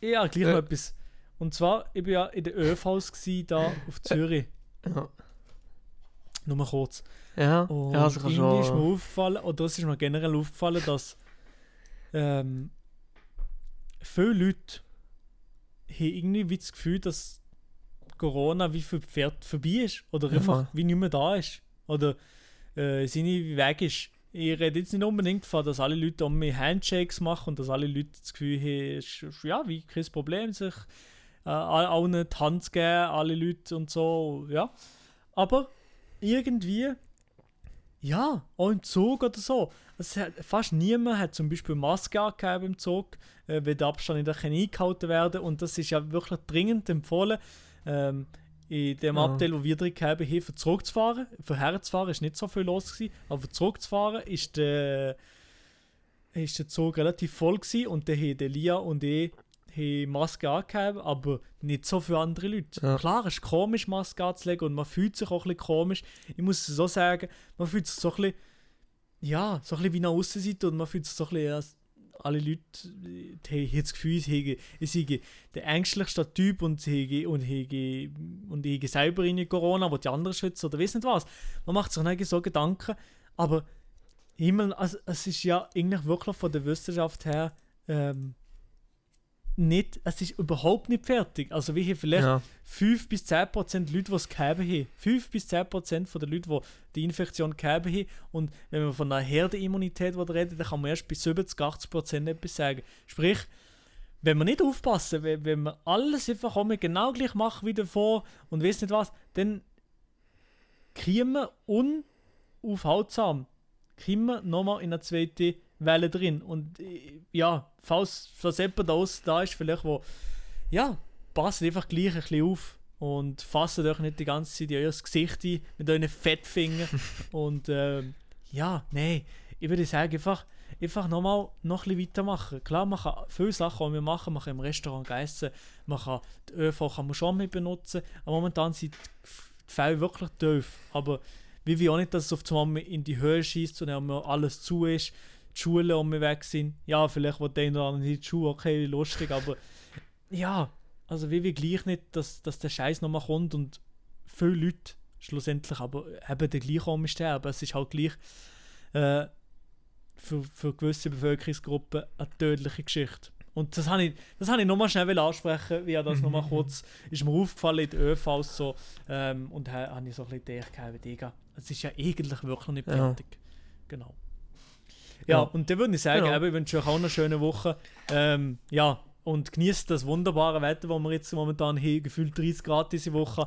Ja. Gleich noch etwas. Und zwar, ich war ja in der gsi da auf Zürich. ja. Nur mal kurz. Ja, Und ja, also kann irgendwie ist mir schon. aufgefallen, oder es ist mir generell aufgefallen, dass ähm, viele Leute haben irgendwie wie das Gefühl, dass Corona wie für Pferd vorbei ist. Oder Ja. einfach wie nicht mehr da ist. Oder äh, nicht wie weg ist. Ich rede jetzt nicht unbedingt davon, dass alle Leute um mich Handshakes machen und dass alle Leute das Gefühl haben, ist ja, wie kein Problem, sich äh, die Hand zu geben, alle Leute und so, ja. Aber irgendwie, ja, auch im Zug oder so. Hat, fast niemand hat zum Beispiel Maske angegeben im Zug, äh, weil der Abstand nicht eingehalten werden und das ist ja wirklich dringend empfohlen. Ähm, in dem Ja. Abteil, wo wir drin haben, für zurückzufahren. Für herzufahren ist nicht so viel los gewesen, aber zurückzufahren ist der, ist der Zug relativ voll gewesen und dann haben Lia und ich haben Maske angehabt, aber nicht so für andere Leute. Ja. Klar, es ist komisch, Maske anzulegen und man fühlt sich auch ein bisschen komisch. Ich muss es so sagen, man fühlt sich so ein bisschen, ja, so ein bisschen wie nach Aussenseite und man fühlt sich so ein bisschen, ja, alle Leute haben das Gefühl, sie haben- ich sei der ängstlichste Typ und sie haben- und haben- und ich habe selber in Corona, wo die anderen schützen oder weiß nicht was. Man macht sich nicht so Gedanken, aber Himmel, also, es ist ja eigentlich wirklich von der Wissenschaft her ähm, nicht, es ist überhaupt nicht fertig. Also wir haben vielleicht Ja. 5 bis 10 Prozent Leute, die es gehabt haben. 5 bis 10 Prozent von den Leuten, die die Infektion gehabt haben. Und wenn man von einer Herdenimmunität reden, dann kann man erst bei 70, 80 Prozent etwas sagen. Sprich, wenn wir nicht aufpassen, wenn, wenn wir alles einfach immer genau gleich machen wie davor und wissen nicht was, dann kriegen wir unaufhaltsam kriegen wir nochmal in eine zweite Welle drin. Und äh, ja, falls, falls jemand da, aus- da ist, vielleicht wo, ja, passt einfach gleich ein bisschen auf und fasst euch nicht die ganze Zeit in euer Gesicht ein mit euren Fettfingern. und ähm, ja, nein, ich würde sagen, einfach, einfach nochmal noch ein bisschen weitermachen. Klar, man kann viele Sachen, die wir machen, man kann im Restaurant essen, man kann die ÖV kann man schon mit benutzen, aber momentan sind die Fälle wirklich tief. Aber wie wir auch nicht, dass es auf einmal in die Höhe schießt und dann alles zu ist, die Schulen um mich weg sind. Ja, vielleicht will der oder andere die Schule, okay, lustig, aber ja, also wie wir gleich nicht, dass, dass der Scheiß nochmal kommt und viele Leute schlussendlich aber eben den gleich um sterben. Es ist halt gleich äh, für, für gewisse Bevölkerungsgruppen eine tödliche Geschichte. Und das habe ich, das habe ich nochmal schnell ansprechen, wie das nochmal kurz ist mir aufgefallen in den ÖVs so ähm, und ha- habe ich so ein bisschen gedacht, Digga, es ist ja eigentlich wirklich nicht Ja. fertig. Genau. Ja, Ja. und dann würde ich sagen, Genau. eben, ich wünsche euch auch eine schöne Woche. Ähm, ja, und genießt das wunderbare Wetter, das wir jetzt momentan haben, gefühlt 30 Grad diese Woche.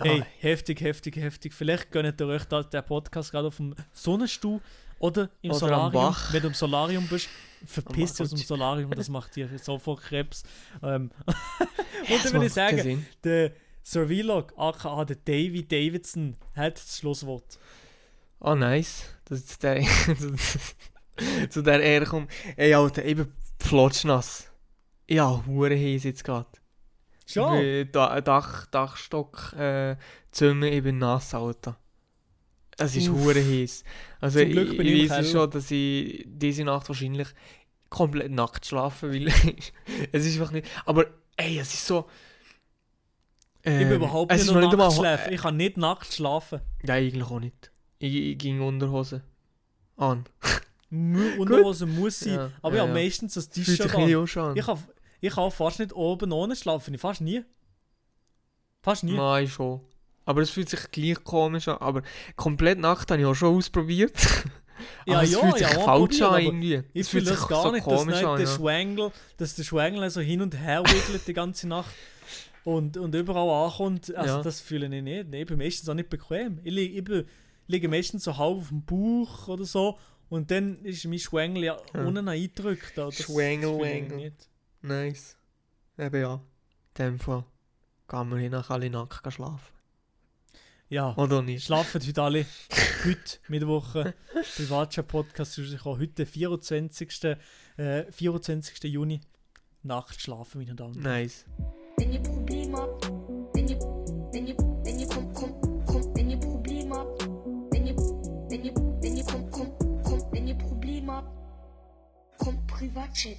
Hey, heftig, heftig, heftig. Vielleicht gönnt ihr euch da, den Podcast gerade auf dem Sonnenstuhl oder im Oder Solarium. Bach. Wenn du im Solarium bist, verpiss dich aus dem Solarium, das macht dir sofort Krebs. Ähm, und dann würde ich sagen, der Sir Vlog, aka der Davy Davidson, hat das Schlusswort. Oh, nice. Das ist der. zu der Ehre kommt. Ey, Alter, eben flotschnass. Ja, hure heiß jetzt gerade. Schon? Wie Da, Dach, Dachstock, äh, Zimmer eben nass, Alter. Es ist hure heiß. Also ich, bin ich ich weiß schon, dass ich diese Nacht wahrscheinlich komplett nackt schlafen will. es ist einfach nicht. Aber ey, es ist so. Ich bin ähm, überhaupt nicht noch nackt schlafen. Ich kann nicht nackt schlafen. Nein, eigentlich auch nicht. Ich, ich ging Unterhose an. Unterhose muss sein. Ja, aber ja, ja, meistens das T-Shirt sich an. Ich kann, ich kann fast nicht oben ohne schlafen. Ich fast nie. Fast nie. Nein, schon. Aber es fühlt sich gleich komisch an. Aber komplett nackt habe ich auch schon ausprobiert. Ja, aber es ja, fühlt sich ja, falsch an irgendwie. Ich fühle das gar so nicht, dass nicht an. der Ja. Schwengel, dass der Schwengel so hin und her wiggelt die ganze Nacht und, und überall ankommt. Also Ja. das fühle ich nicht. Nee, ich bin meistens auch nicht bequem. Ich, ich bin, liege meistens so halb auf dem Bauch oder so und dann ist mein Schwengel ja, Ja. unten eingedrückt. Das- das Schwengel, fühle ich Wengel. nicht. Nice. Eben ja. In dem Fall kann man hin alle nackt schlafen. Ja. Oder nicht? Schlafen heute alle. Heute, Mittwoch, Privatchat-Podcast ist. Heute, 24. Äh, 24. Juni. Nacht schlafen, meine Damen. Nice. Wenn ihr,